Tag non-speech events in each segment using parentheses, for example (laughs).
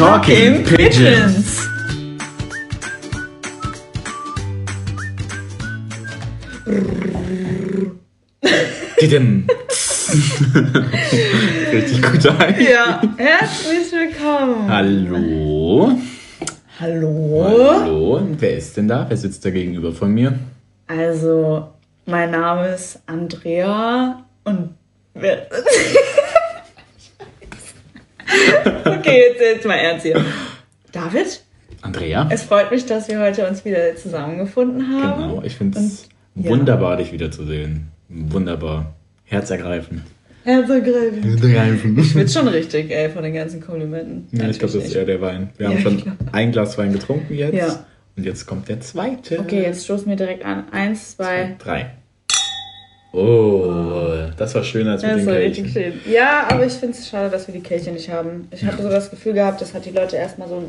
Talking Pigeons. Didim. (laughs) Richtig gut ein. Ja, herzlich willkommen. Hallo. Hallo. Hallo. Wer ist denn da? Wer sitzt da gegenüber von mir? Also, mein Name ist Andrea und wer. (laughs) (laughs) okay, jetzt, jetzt mal ernst hier. David, Andrea. es freut mich, dass wir heute uns wieder zusammengefunden haben. Genau. Ich finde es Und- ja. wunderbar, dich wiederzusehen. Wunderbar. Herzergreifend. Herzergreifend. Herzergreifend. Ich bin schon richtig, ey, von den ganzen Komplimenten. Ja, ich glaube, das ist eher der Wein. Wir haben Ja, schon ich glaub. ein Glas Wein getrunken jetzt. Ja. Und jetzt kommt der zweite. Okay, jetzt stoßen wir direkt an. Eins, zwei. Drei. Oh, das war schöner als mit Das den Kelchen. schön. Ja, aber ich finde es schade, dass wir die Kelche nicht haben. Ich habe so das Gefühl gehabt, das hat die Leute erstmal so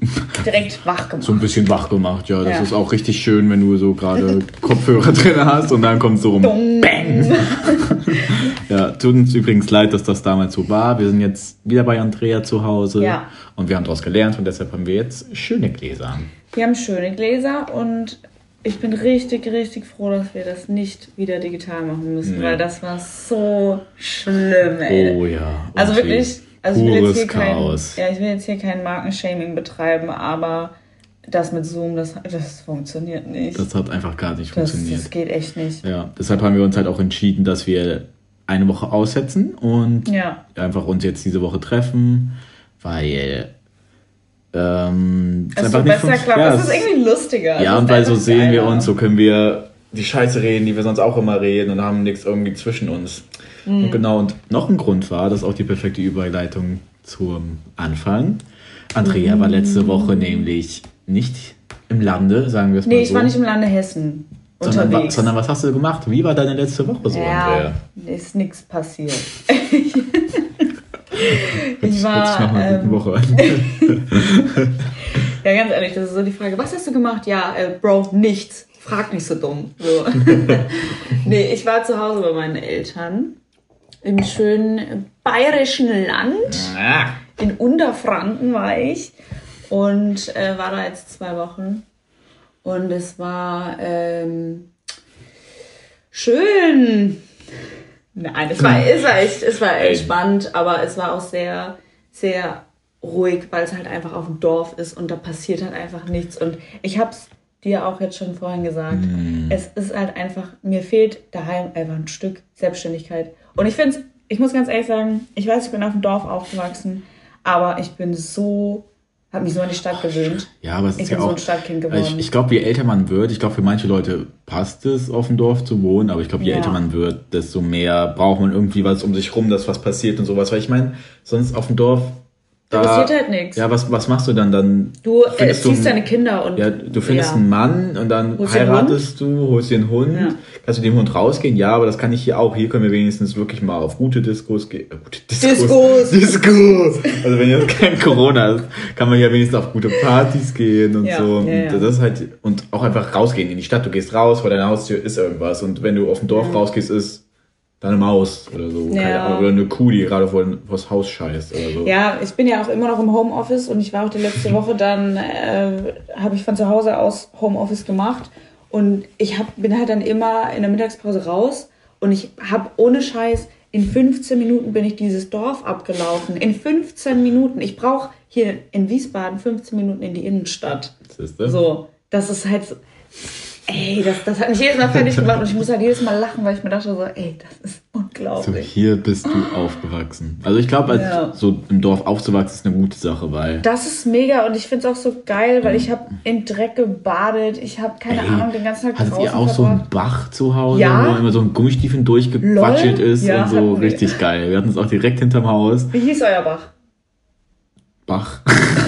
(laughs) direkt wach gemacht. So ein bisschen wach gemacht, ja. Das Ja. ist auch richtig schön, wenn du so gerade (laughs) Kopfhörer drin hast und dann kommt so rum. Dumm. Bang! (laughs) ja, tut uns übrigens leid, dass das damals so war. Wir sind jetzt wieder bei Andrea zu Hause Ja. und wir haben daraus gelernt und deshalb haben wir jetzt schöne Gläser. Wir haben schöne Gläser und ich bin richtig, richtig froh, dass wir das nicht wieder digital machen müssen, Nee. weil das war so schlimm, ey. Oh ja. also okay. wirklich, also ich will, jetzt Pures hier kein, Chaos. ja, ich will jetzt hier kein Markenshaming betreiben, aber das mit Zoom, das, das funktioniert nicht. Das hat einfach gar nicht Das, funktioniert. das geht echt nicht. Ja, deshalb haben wir uns halt auch entschieden, dass wir eine Woche aussetzen und Ja. einfach uns jetzt diese Woche treffen, weil ähm, Es einfach nicht klappt. Ja, es ist irgendwie lustiger. Ja, und weil so sehen wir geiler. uns, so können wir die Scheiße reden, die wir sonst auch immer reden und haben nichts irgendwie zwischen uns. Mhm. Und genau, und noch ein Grund war, das ist auch die perfekte Überleitung zum Anfang. Andrea war Mhm. letzte Woche nämlich nicht im Lande, sagen wir es Nee, mal ich so. war nicht im Lande Hessen sondern, wa- sondern was hast du gemacht? Wie war deine letzte Woche so, Andrea? ja, ist nichts passiert. (laughs) Ich war, einer guten ähm, Woche an. (laughs) ja, ganz ehrlich, das ist so die Frage, was hast du gemacht? Ja, äh, Bro, nichts. Frag nicht so dumm. So. (laughs) nee, ich war zu Hause bei meinen Eltern im schönen bayerischen Land. Ah, In Unterfranken war ich und äh, war da jetzt zwei Wochen. Und es war ähm, schön. Nein, es war, es war echt, es war entspannt, aber es war auch sehr, sehr ruhig, weil es halt einfach auf dem Dorf ist und da passiert halt einfach nichts. Und ich hab's dir auch jetzt schon vorhin gesagt. Es ist halt einfach, mir fehlt daheim einfach ein Stück Selbstständigkeit. Und ich finde ich muss ganz ehrlich sagen, ich weiß, ich bin auf dem Dorf aufgewachsen, aber ich bin so, habe mich so an die Stadt gewöhnt. ja, aber es ist Ich ja bin so auch. ein Stadtkind geworden. ich ich glaube, je älter man wird, ich glaube, für manche Leute passt es, auf dem Dorf zu wohnen, aber ich glaube, je Ja. älter man wird, desto mehr braucht man irgendwie was um sich rum, dass was passiert und sowas. Weil ich meine, sonst auf dem Dorf. Da passiert halt nichts. Ja, was, was machst du dann? Dann Du äh, findest ziehst einen- deine Kinder und. Ja, du findest ja. einen Mann und dann Holst heiratest du, holst dir einen Hund. Ja. Kannst du mit dem Hund rausgehen? Ja, aber das kann ich hier auch. Hier können wir wenigstens wirklich mal auf gute Diskos gehen. Äh, gute Diskos. Diskos. (laughs) Also wenn jetzt kein Corona ist, kann man ja wenigstens auf gute Partys gehen und Ja, so. Und das ist halt, und auch einfach rausgehen in die Stadt. Du gehst raus, vor deiner Haustür ist irgendwas. Und wenn du auf dem Dorf rausgehst, ist da eine Maus oder so. Ja. Oder eine Kuh, die gerade vor vors Haus scheißt oder so. Ja, ich bin ja auch immer noch im Homeoffice und ich war auch die letzte (laughs) Woche dann, äh, habe ich von zu Hause aus Homeoffice gemacht und ich hab, bin halt dann immer in der Mittagspause raus und ich habe ohne Scheiß, in 15 Minuten bin ich dieses Dorf abgelaufen. In 15 Minuten. Ich brauche hier in Wiesbaden 15 Minuten in die Innenstadt. Siehst du? So, das ist halt so. Ey, das, das hat mich jedes Mal fertig gemacht und ich muss halt jedes Mal lachen, weil ich mir dachte so, ey, das ist So, unglaublich. hier bist du aufgewachsen. Also ich glaube, Ja. so im Dorf aufzuwachsen ist eine gute Sache, weil Das ist mega und ich finde es auch so geil, weil ich habe in Dreck gebadet, ich habe keine Ey, Ahnung den ganzen Tag hattet draußen ihr auch so einen verbracht. Bach zu Hause, Ja. wo immer so ein Gummistiefeln durchgequatschelt Lol. ist Ja, und so wir. richtig geil. Wir hatten es auch direkt hinterm Haus. Wie hieß euer Bach? Bach.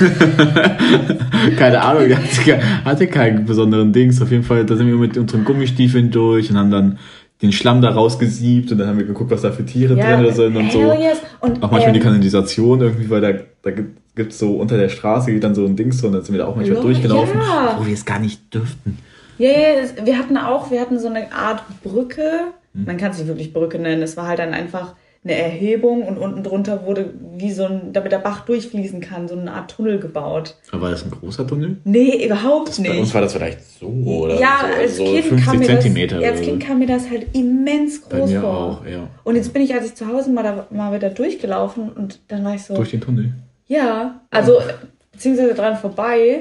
(laughs) Keine Ahnung, der hatte, hatte keinen besonderen Dings. Auf jeden Fall, da sind wir mit unseren Gummistiefeln durch und haben dann den Schlamm da rausgesiebt und dann haben wir geguckt, was da für Tiere drin sind und so. yes. Und, Auch manchmal die ähm, Kanalisation irgendwie, weil da, da gibt es so unter der Straße geht dann so ein Dings und da sind wir da auch manchmal Lol, durchgelaufen, ja. wo wir es gar nicht dürften. Ja, ja, das, wir hatten auch, wir hatten so eine Art Brücke. Man kann es nicht wirklich Brücke nennen. Es war halt dann einfach eine Erhebung und unten drunter wurde wie so ein, damit der Bach durchfließen kann, so eine Art Tunnel gebaut. Aber war das ein großer Tunnel? Nee, überhaupt das, nicht. Bei uns war das vielleicht so oder ja, so, als so kind 50 kam mir Zentimeter. Das, als Kind kam mir das halt immens Bei groß mir vor. auch, ja. Und jetzt bin ich, als ich zu Hause mal, da, mal wieder durchgelaufen und dann war ich so, Durch den Tunnel. ja, also beziehungsweise dran vorbei.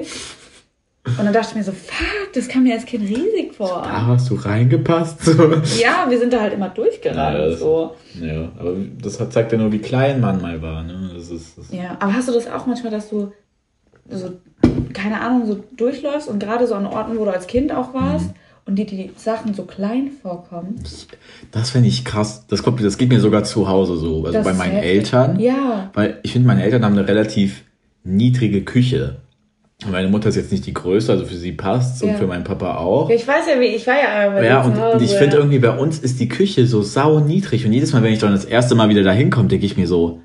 Und dann dachte ich mir so, fuck, das kam mir als Kind riesig vor. Da hast du reingepasst. So. Ja, wir sind da halt immer durchgerannt. Ja, das- so. Ja, aber das hat, zeigt ja nur, wie klein man mal war. Ne? Das ist, das ja, aber hast du das auch manchmal, dass du so, keine Ahnung, so durchläufst und gerade so an Orten, wo du als Kind auch warst Mhm. und dir die Sachen so klein vorkommen? Das finde ich krass. Das, kommt, das geht mir sogar zu Hause so. Also Das bei meinen. Eltern. Ja. Weil ich finde, meine Eltern haben eine relativ niedrige Küche. Und Meine Mutter ist jetzt nicht die größte, also für sie passt und Ja. für meinen Papa auch. Ich weiß ja, wie, ich war ja bei Ja, und Hause. ich finde irgendwie, bei uns ist die Küche so sau niedrig. Und jedes Mal, wenn ich dann das erste Mal wieder da hinkomme, denke ich mir so,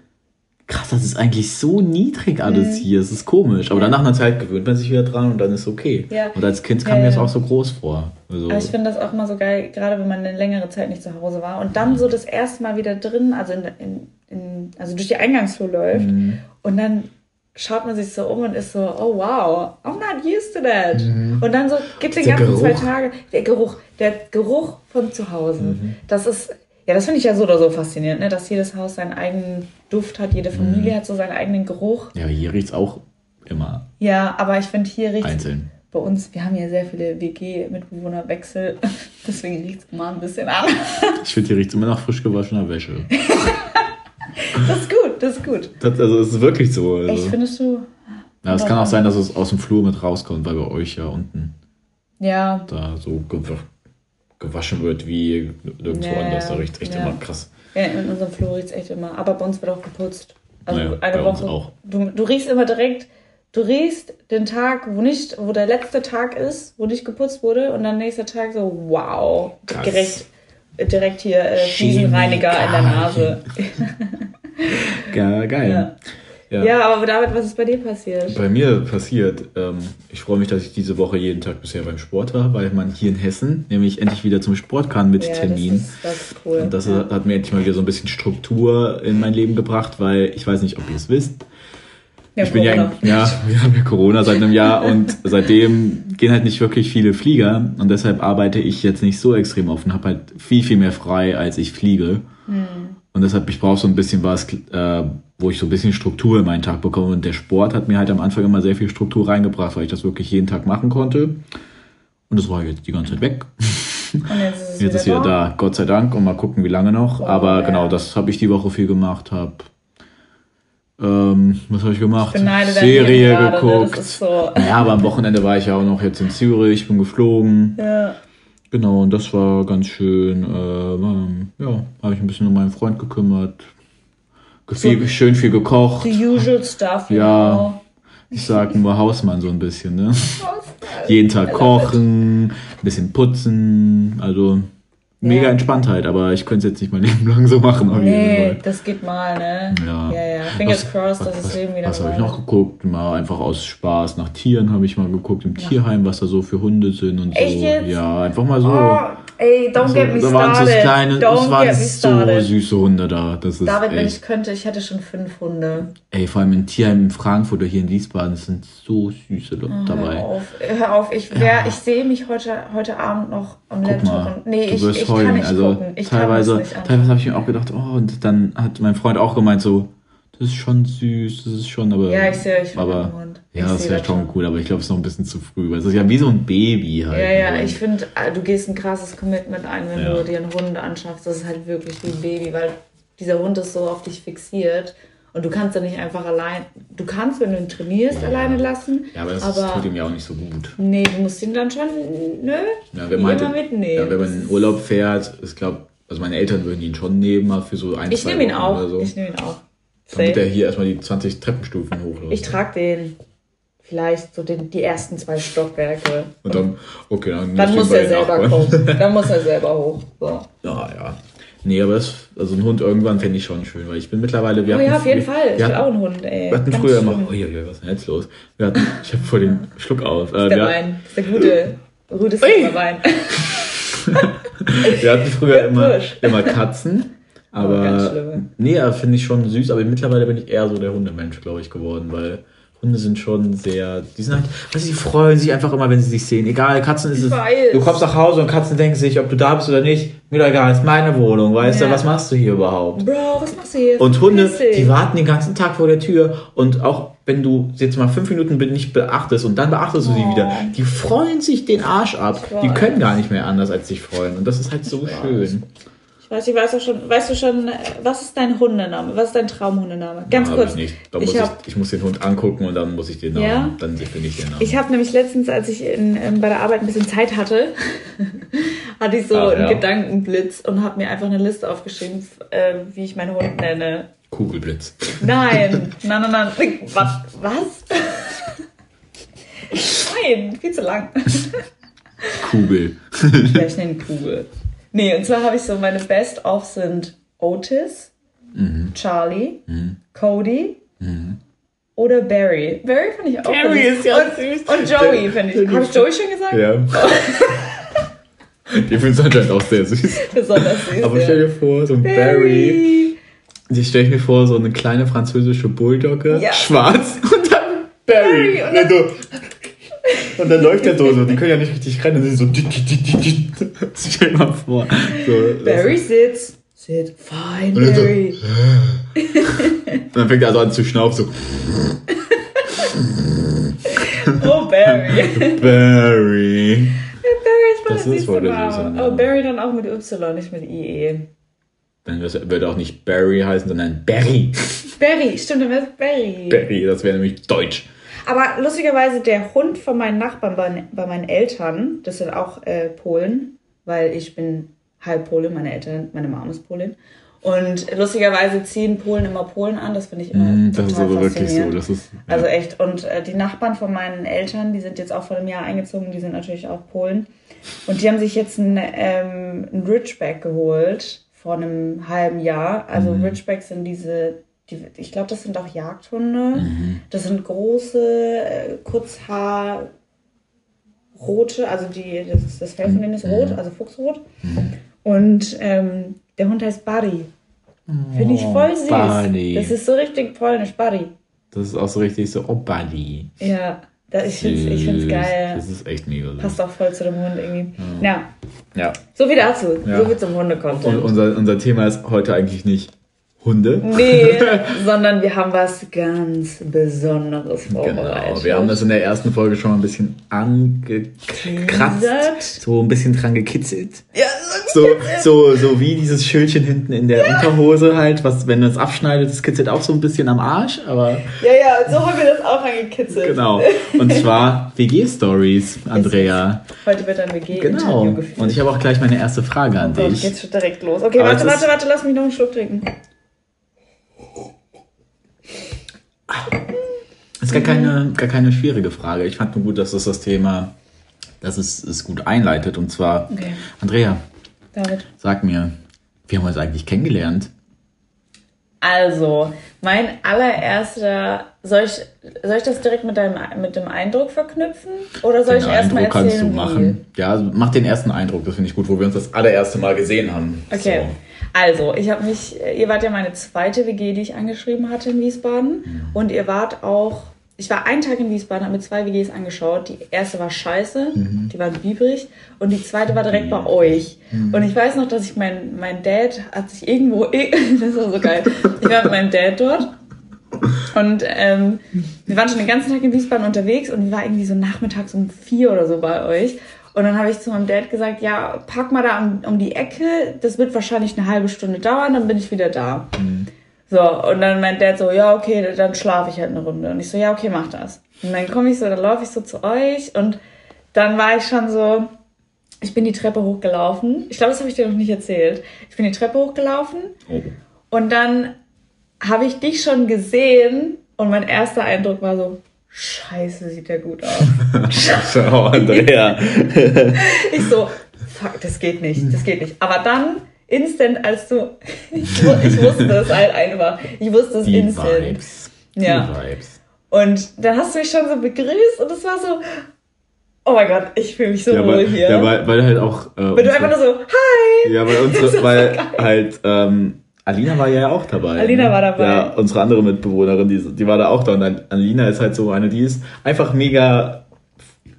krass, das ist eigentlich so niedrig alles hier. Es ist komisch. Aber dann nach einer Zeit gewöhnt man sich wieder dran und dann ist okay. Ja. Und als Kind kam Ja, mir das ja. auch so groß vor. Also, Aber ich finde das auch mal so geil, gerade wenn man eine längere Zeit nicht zu Hause war und dann so das erste Mal wieder drin, also in, in, in also durch die Eingangstür läuft Mhm. und dann schaut man sich so um und ist so, oh wow, I'm not used to that. Und dann so gibt den Mhm. Ganzen zwei Geruch. Tage, der Geruch, der Geruch von zu Hause. Mhm. Das ist, ja, das finde ich ja so oder so faszinierend, ne? dass jedes Haus seinen eigenen Duft hat, jede Familie Mhm. hat so seinen eigenen Geruch. ja, hier riecht's auch immer Ja, aber ich finde hier riecht einzeln. bei uns, wir haben ja sehr viele WG-Mitbewohnerwechsel, (laughs) deswegen riecht es immer ein bisschen an. Ich finde, hier riecht's immer nach frisch gewaschener Wäsche. (laughs) Das ist gut, das ist gut. Das, also, es ist wirklich so. Also. Echt, findest du? Ja, es kann auch sein, dass es aus dem Flur mit rauskommt, weil bei euch ja unten Ja, da so gew gewaschen wird wie nirgendwo Ja, anders. Da riecht echt ja. immer krass. ja in unserem Flur riecht es echt immer. Aber bei uns wird auch geputzt. Also Naja, eine bei Woche. uns auch. Du, du riechst immer direkt, du riechst den Tag, wo nicht, wo der letzte Tag ist, wo nicht geputzt wurde, und dann nächster Tag so, wow, Krass. direkt, direkt hier äh, Fliesenreiniger in der Nase. Ja, geil. Ja. Ja. Ja, aber David, was ist bei dir passiert? Bei mir passiert, ähm, ich freue mich, dass ich diese Woche jeden Tag bisher beim Sport war, weil man hier in Hessen nämlich endlich wieder zum Sport kann mit ja, Termin. Das ist, das ist cool. Und das ja. hat mir endlich mal wieder so ein bisschen Struktur in mein Leben gebracht, weil ich weiß nicht, ob ihr es wisst. Ja, ich bin ja, Corona. ja, (laughs) wir haben ja Corona seit einem Jahr und seitdem gehen halt nicht wirklich viele Flieger und deshalb arbeite ich jetzt nicht so extrem oft und habe halt viel, viel mehr frei, als ich fliege. Hm. Und deshalb, ich brauche so ein bisschen was, äh, wo ich so ein bisschen Struktur in meinen Tag bekomme. Und der Sport hat mir halt am Anfang immer sehr viel Struktur reingebracht, weil ich das wirklich jeden Tag machen konnte. Und das war jetzt die ganze Zeit weg. Und jetzt ist es (laughs) Jetzt ist wieder da, Gott sei Dank, und mal gucken, wie lange noch. Oh, Aber ja. genau, das habe ich die Woche viel gemacht. Hab, ähm, was habe ich gemacht? Ich Serie gerade, ne? geguckt. So. Naja, aber am Wochenende war ich ja auch noch jetzt in Zürich, bin geflogen. Ja. Genau, und das war ganz schön. Äh, ähm, ja, habe ich ein bisschen um meinen Freund gekümmert. Ge- Viel, schön viel gekocht. The usual stuff, Ja. know. Ich sag nur Hausmann so ein bisschen, ne? Hausmann. Jeden Tag kochen, ein bisschen putzen, also mega Ja. Entspanntheit, aber ich könnte es jetzt nicht mein (laughs) Leben lang so machen. Auf Nee, das geht mal, ne? Ja. Ja, ja. Fingers Was- crossed, dass das was, Leben wieder Was habe ich noch geguckt? Mal einfach aus Spaß nach Tieren habe ich mal geguckt im Tierheim, was da so für Hunde sind und Echt so. jetzt? Ja, einfach mal so. Oh, ey, don't so get me da waren so started. kleine, es don't waren get me so started. süße Hunde da. Das ist David, wenn echt. ich könnte, ich hätte schon fünf Hunde. Ey, vor allem im Tierheim in Frankfurt oder hier in Wiesbaden es sind so süße Leute Hör dabei. auf, hör auf. Ich, wär, ich sehe mich heute, heute Abend noch am Guck Laptop. mal, und, nee, ich, ich nicht Also teilweise, teilweise habe ich mir auch gedacht, oh, und dann hat mein Freund auch gemeint so, das ist schon süß, das ist schon, aber. Ja, ich sehe euch aber, Hund. Ich Ja, das wäre schon. cool, aber ich glaube, es ist noch ein bisschen zu früh, weil es ist ja wie so ein Baby halt. Ja, ja, ne? ich finde, äh, du gehst ein krasses Commitment ein, wenn Ja. du dir einen Hund anschaffst. Das ist halt wirklich wie ein Baby, weil dieser Hund ist so auf dich fixiert und du kannst ja nicht einfach allein. Du kannst, wenn du ihn trainierst, Ja. alleine lassen. Ja, aber das aber tut ihm ja auch nicht so gut. nee, du musst ihn dann schon, nö, Ja, wenn man, immer halt, mitnehmen. ja, wenn man in Urlaub fährt, ich glaube, also meine Eltern würden ihn schon nehmen, mal für so ein, ich zwei nehme ihn Wochen auch. oder so. Ich nehme ihn auch. Damit er hier erstmal die 20 Treppenstufen hochläuft. Ich trage den vielleicht so den, die ersten zwei Stockwerke. Und dann, okay, dann, Dann muss er selber kommen. Dann muss er (laughs) selber hoch. So. Ja, ja. Nee, aber das, also ein Hund irgendwann fände ich schon schön, weil ich bin mittlerweile, wir Oh hatten, ja, auf jeden wir, Fall. Ich Wir will hatten, auch einen Hund, ey. wir hatten Ganz früher schlimm. immer, uiuiui, was ist denn jetzt los? Wir hatten, ich habe vor den (laughs) Schluck auf. Äh, Der wir, Wein. Das ist der gute, Ui. Wein. (laughs) wir hatten früher Der immer, immer Katzen. Aber, Oh, ganz schlimm. nee, finde ich schon süß, aber mittlerweile bin ich eher so der Hundemensch, glaube ich, geworden, weil Hunde sind schon sehr, die sind halt, weißt du, die freuen sich einfach immer, wenn sie sich sehen. Egal, Katzen ist es, du kommst nach Hause und Katzen denken sich, ob du da bist oder nicht, mir doch egal, ist meine Wohnung, weißt Ja. du, was machst du hier überhaupt? Bro, was machst du hier? Und Hunde, die warten den ganzen Tag vor der Tür und auch wenn du jetzt mal fünf Minuten nicht beachtest und dann beachtest du sie Oh. wieder, die freuen sich den Arsch ab. Die können gar nicht mehr anders als sich freuen und das ist halt so schön. Ich weiß, ich weiß auch schon, weißt du schon, äh, was ist dein Hundename? Was ist dein Traumhundename? Ganz Hab kurz. Ich, ich muss ich, hab- ich muss den Hund angucken und dann muss ich den Namen, Ja? dann finde ich den Namen. Ich habe nämlich letztens, als ich in, ähm, bei der Arbeit ein bisschen Zeit hatte, (laughs) hatte ich so Ach, einen ja. Gedankenblitz und habe mir einfach eine Liste aufgeschrieben, äh, wie ich meinen Hund nenne. Kugelblitz. Nein, (laughs) nein, nein, nein. Was? Was? (laughs) Nein, viel zu lang. Kugel. Ja, ich nenne ihn Kugel. Nee, und zwar habe ich so, meine Best-of sind Otis, Mhm. Charlie, Cody oder Barry. Barry finde ich auch Barry süß. ist ja und, süß. Und Joey finde ich. Habe ich Joey schon gesagt? Ja. (laughs) Die findest du anscheinend auch sehr süß. Besonders süß. Aber stell dir vor, so ein Barry. Die stelle ich mir vor, so eine kleine französische Bulldogge, Ja. schwarz und dann Barry. Barry und und, dann so, und dann läuft der so, so, die können ja nicht richtig rennen, die sind so. dit, dit, dit, dit, dit. (laughs) Stell dir mal vor. So, das- Barry sitzt. Sit. Fine, Und dann so- Barry. (laughs) Und dann fängt er also an zu schnaufen, so Oh, Barry. (laughs) Barry. Barry ist Das mal ist voll der süße süße Name. Oh, Barry dann auch mit Y, nicht mit IE. Dann würde auch nicht Barry heißen, sondern Barry. Barry, stimmt, dann wäre es Barry. Barry, das wäre nämlich deutsch. Aber lustigerweise, der Hund von meinen Nachbarn bei, bei meinen Eltern, das sind auch äh, Polen, weil ich bin halb Polin, meine Eltern, meine Mom ist Polin. Und lustigerweise ziehen Polen immer Polen an, das finde ich immer Mm, Das ist aber wirklich so. Das ist, ja. Also echt. Und äh, die Nachbarn von meinen Eltern, die sind jetzt auch vor einem Jahr eingezogen, die sind natürlich auch Polen. Und die haben sich jetzt einen, ähm, einen Ridgeback geholt vor einem halben Jahr. Also Mhm. Ridgebacks sind diese, die, ich glaube, das sind auch Jagdhunde. Mhm. Das sind große, äh, Kurzhaar, rote, also die, das, ist, das Fell von denen ist rot, Mhm. also Fuchsrot. Und ähm, der Hund heißt Buddy. Finde ich voll süß. Buddy. Das ist so richtig polnisch, Buddy. Das ist auch so richtig so, oh Buddy. Ja, da, ich finde es find's geil. Das ist echt mega süß. Passt auch voll zu dem Hund irgendwie. Ja, Ja. so viel dazu. Ja. So viel zum Hunde-Content. Und unser, unser Thema ist heute eigentlich nicht Hunde. Nee, (laughs) sondern wir haben was ganz Besonderes vorbereitet. Genau, wir haben das in der ersten Folge schon mal ein bisschen angekratzt, so ein bisschen dran gekitzelt. Ja, So, so, so wie dieses Schildchen hinten in der Unterhose halt, was, wenn man es abschneidet, das kitzelt auch so ein bisschen am Arsch, aber ja, ja, so haben wir das auch angekitzelt. genau. (laughs) Und zwar WG-Stories, Andrea. Heute wird ein WG-Interview Genau. geführt. Und ich habe auch gleich meine erste Frage an Oh Gott, dich. geht's schon direkt los. Okay, Aber warte, warte, warte, lass mich noch einen Schluck trinken. Das ist gar keine, gar keine schwierige Frage. Ich fand nur gut, dass das das Thema, dass es es gut einleitet. Und zwar, Okay. Andrea, David. sag mir, wie haben wir uns eigentlich kennengelernt? Also, mein allererster, soll ich, soll ich das direkt mit, deinem, mit dem Eindruck verknüpfen? Oder soll Den ich erstmal Eindruck kannst erzählen, du wie? machen. Ja, also mach den ersten Eindruck, das finde ich gut, wo wir uns das allererste Mal gesehen haben. Okay. Also, ich habe mich, ihr wart ja meine zweite WG, die ich angeschrieben hatte in Wiesbaden. Mhm. Und ihr wart auch, ich war einen Tag in Wiesbaden, habe mir zwei WGs angeschaut. Die erste war scheiße, Mhm. die war biebrig. Und die zweite war direkt bei euch. Und ich weiß noch, dass ich mein, mein Dad hat sich irgendwo, (laughs) das war so geil. Ich war mit meinem Dad dort. Und ähm, wir waren schon den ganzen Tag in Wiesbaden unterwegs und ich war irgendwie so nachmittags um vier oder so bei euch. Und dann habe ich zu meinem Dad gesagt, ja, pack mal da um, um die Ecke, das wird wahrscheinlich eine halbe Stunde dauern, dann bin ich wieder da. So, und dann meint Dad so, ja, okay, dann schlafe ich halt eine Runde. Und ich so, ja, okay, mach das. Und dann komme ich so, dann laufe ich so zu euch und dann war ich schon so, ich bin die Treppe hochgelaufen. Ich glaube, das habe ich dir noch nicht erzählt. Ich bin die Treppe hochgelaufen Oh. und dann habe ich dich schon gesehen und mein erster Eindruck war so, scheiße, sieht der gut aus. (laughs) Schau, Andrea. Ich so, fuck, das geht nicht, das geht nicht. Aber dann, instant, als du, (laughs) ich, ich wusste es halt einfach. Ich wusste es Die instant. Vibes. Die Ja. Vibes. Und dann hast du mich schon so begrüßt und es war so, oh mein Gott, ich fühle mich so Ja, wohl weil, hier. ja, weil, weil halt auch. Äh, Weil du einfach nur so, hi! Ja, weil (laughs) unsere, weil halt, ähm, Alina war ja auch dabei. Alina ne? war dabei. Ja, unsere andere Mitbewohnerin, die, die war da auch da. Und Alina ist halt so eine, die ist einfach mega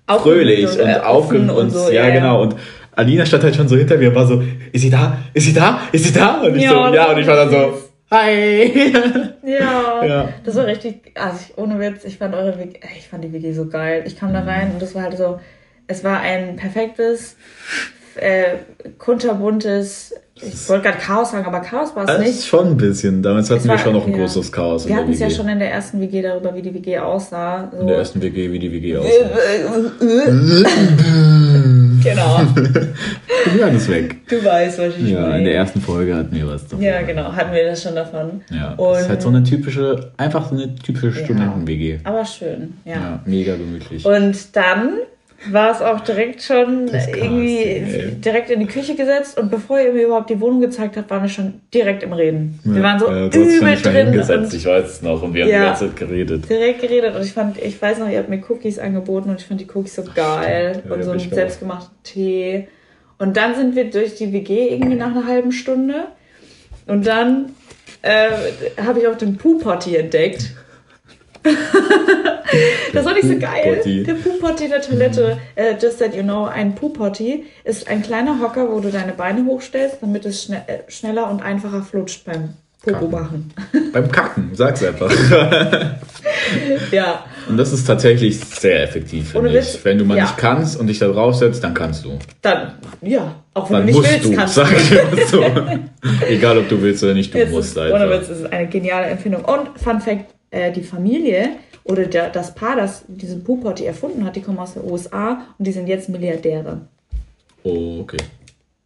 fröhlich und, und, äh, und, und so, ja, ja, genau. Und Alina stand halt schon so hinter mir und war so, ist sie da? Ist sie da? Ist sie da? Und ich Ja, so, ja, und ich war dann so, hi. (laughs) Ja, Ja. das war richtig, also ich, ohne Witz, ich fand eure WG, ich fand die WG so geil. Ich kam da rein und das war halt so, es war ein perfektes, äh, kunterbuntes, ich wollte gerade Chaos sagen, aber Chaos war es Das nicht. schon ein bisschen. Damals hatten Es wir war- schon noch ein ja. großes Chaos Wir hatten es ja schon in der ersten WG darüber, wie die WG aussah. So. in der ersten WG, wie die WG aussah. genau, (laughs) Ja, das ist weg. du weißt, was ich Ja, meine. in der ersten Folge hatten wir was davon. Ja, genau, hatten wir das schon davon. Ja, Und, das ist halt so eine typische, einfach so eine typische Studenten-WG. aber schön, ja. Ja, mega gemütlich. Und dann war es auch direkt schon irgendwie ey. direkt in die Küche gesetzt und bevor ihr mir überhaupt die Wohnung gezeigt habt, waren wir schon direkt im Reden. wir waren so ja, übel drin hingesetzt, ich weiß es noch, und wir haben Ja. die ganze Zeit geredet. direkt geredet und ich fand, ich weiß noch, ihr habt mir Cookies angeboten und ich fand die Cookies so geil Ja, und so einen selbstgemachten Tee. Und dann sind wir durch die WG irgendwie nach einer halben Stunde und dann äh, habe ich auch den Poo-Potty entdeckt. (laughs) das war nicht so geil. Der Poo-Potty der Toilette, äh, just that you know, ein Poo-Potty ist ein kleiner Hocker, wo du deine Beine hochstellst, damit es schne äh, schneller und einfacher flutscht beim Popo machen. (laughs) Beim Kacken, sag's einfach. (laughs) ja, und das ist tatsächlich sehr effektiv, finde ich. Wenn du mal ja. nicht kannst und dich da draufsetzt, dann kannst du. dann, ja, auch wenn Dann du nicht musst willst, du, kannst sag du. ich so. Egal, ob du willst oder nicht, du Es musst ist, ohne. Witz, es ist eine geniale Empfindung. Und Fun Fact, äh, die Familie oder der, das Paar, das diesen Poo-Potty erfunden hat, die kommen aus den USA und die sind jetzt Milliardäre. Oh, okay.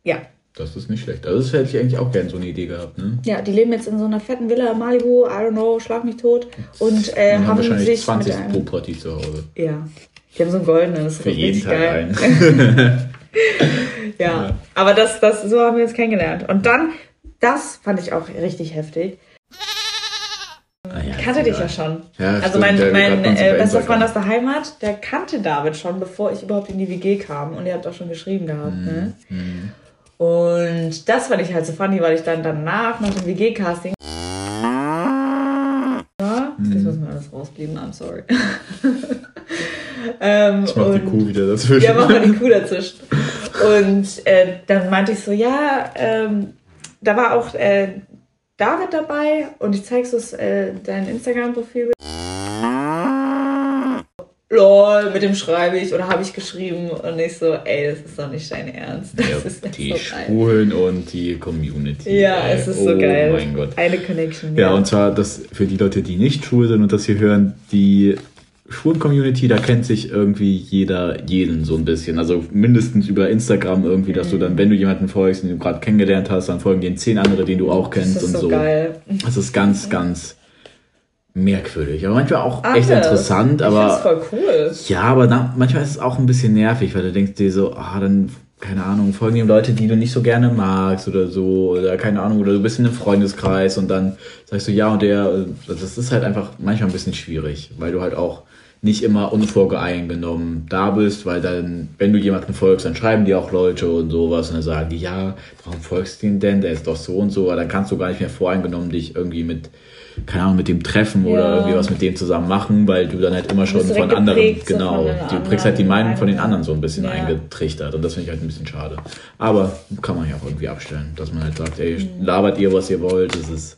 Ja. Das ist nicht schlecht. Also das hätte ich eigentlich auch gerne so eine Idee gehabt, ne? Ja, die leben jetzt in so einer fetten Villa in Malibu, I don't know, schlag mich tot. Und äh, haben haben wahrscheinlich sich 20 mit einem, Pro-Party zu Hause. Ja. Die haben so einen goldenen, das ist Für jeden richtig Tag geil. ein. (laughs) Ja. Ja. Aber das, das, so haben wir uns kennengelernt. Und dann, das fand ich auch richtig heftig. Ah, ja, Ich kannte dich ja schon. Ja, also stimmt, mein, mein äh, bester. Freund aus der Heimat, der kannte David schon, bevor ich überhaupt in die WG kam. Und ihr habt auch schon geschrieben gehabt. Mhm. Ne? Und das fand ich halt so funny, weil ich dann danach, nach dem WG-Casting, ja, Mhm. das müssen wir alles rausblieben, I'm sorry. (laughs) ähm, Ich mach die und- Kuh wieder dazwischen. ja, mach mal die Kuh dazwischen. Und äh, dann meinte ich so, ja, ähm, da war auch äh, David dabei und ich zeig so äh, dein Instagram-Profil. Lol, mit dem schreibe ich oder habe ich geschrieben und ich so, ey, das ist doch nicht dein Ernst. Ja, die so geil. Schwulen und die Community. Ja, ey. es ist so oh geil. mein Gott. Eine Connection. Ja, und zwar das für die Leute, die nicht schwul sind und das hier hören, die schwulen Community, da kennt sich irgendwie jeder jeden so ein bisschen. Also mindestens über Instagram irgendwie, dass du Mhm. dann, wenn du jemanden folgst, den du gerade kennengelernt hast, dann folgen dir zehn andere, den du auch kennst das ist und so, geil. Das ist ganz, ganz merkwürdig. Aber manchmal auch Ah, echt interessant, Ich aber voll cool. ja, aber dann, manchmal ist es auch ein bisschen nervig, weil du denkst dir so, ah, dann, keine Ahnung, folgen dir Leute, die du nicht so gerne magst oder so, oder keine Ahnung, oder du bist in einem Freundeskreis und dann sagst du ja und der, das ist halt einfach manchmal ein bisschen schwierig, weil du halt auch nicht immer unvorgeeingenommen da bist, weil dann, wenn du jemanden folgst, dann schreiben die auch Leute und sowas und dann sagen die, ja, warum folgst du ihm denn, der ist doch so und so, aber dann kannst du gar nicht mehr voreingenommen dich irgendwie mit, keine Ahnung, mit dem treffen oder Ja. irgendwie was mit dem zusammen machen, weil du dann halt immer schon von anderen, so genau, von du kriegst halt die Meinung von den anderen so ein bisschen Ja. eingetrichtert und das finde ich halt ein bisschen schade. Aber kann man ja auch irgendwie abstellen, dass man halt sagt, ey, Mhm. labert ihr, was ihr wollt, das ist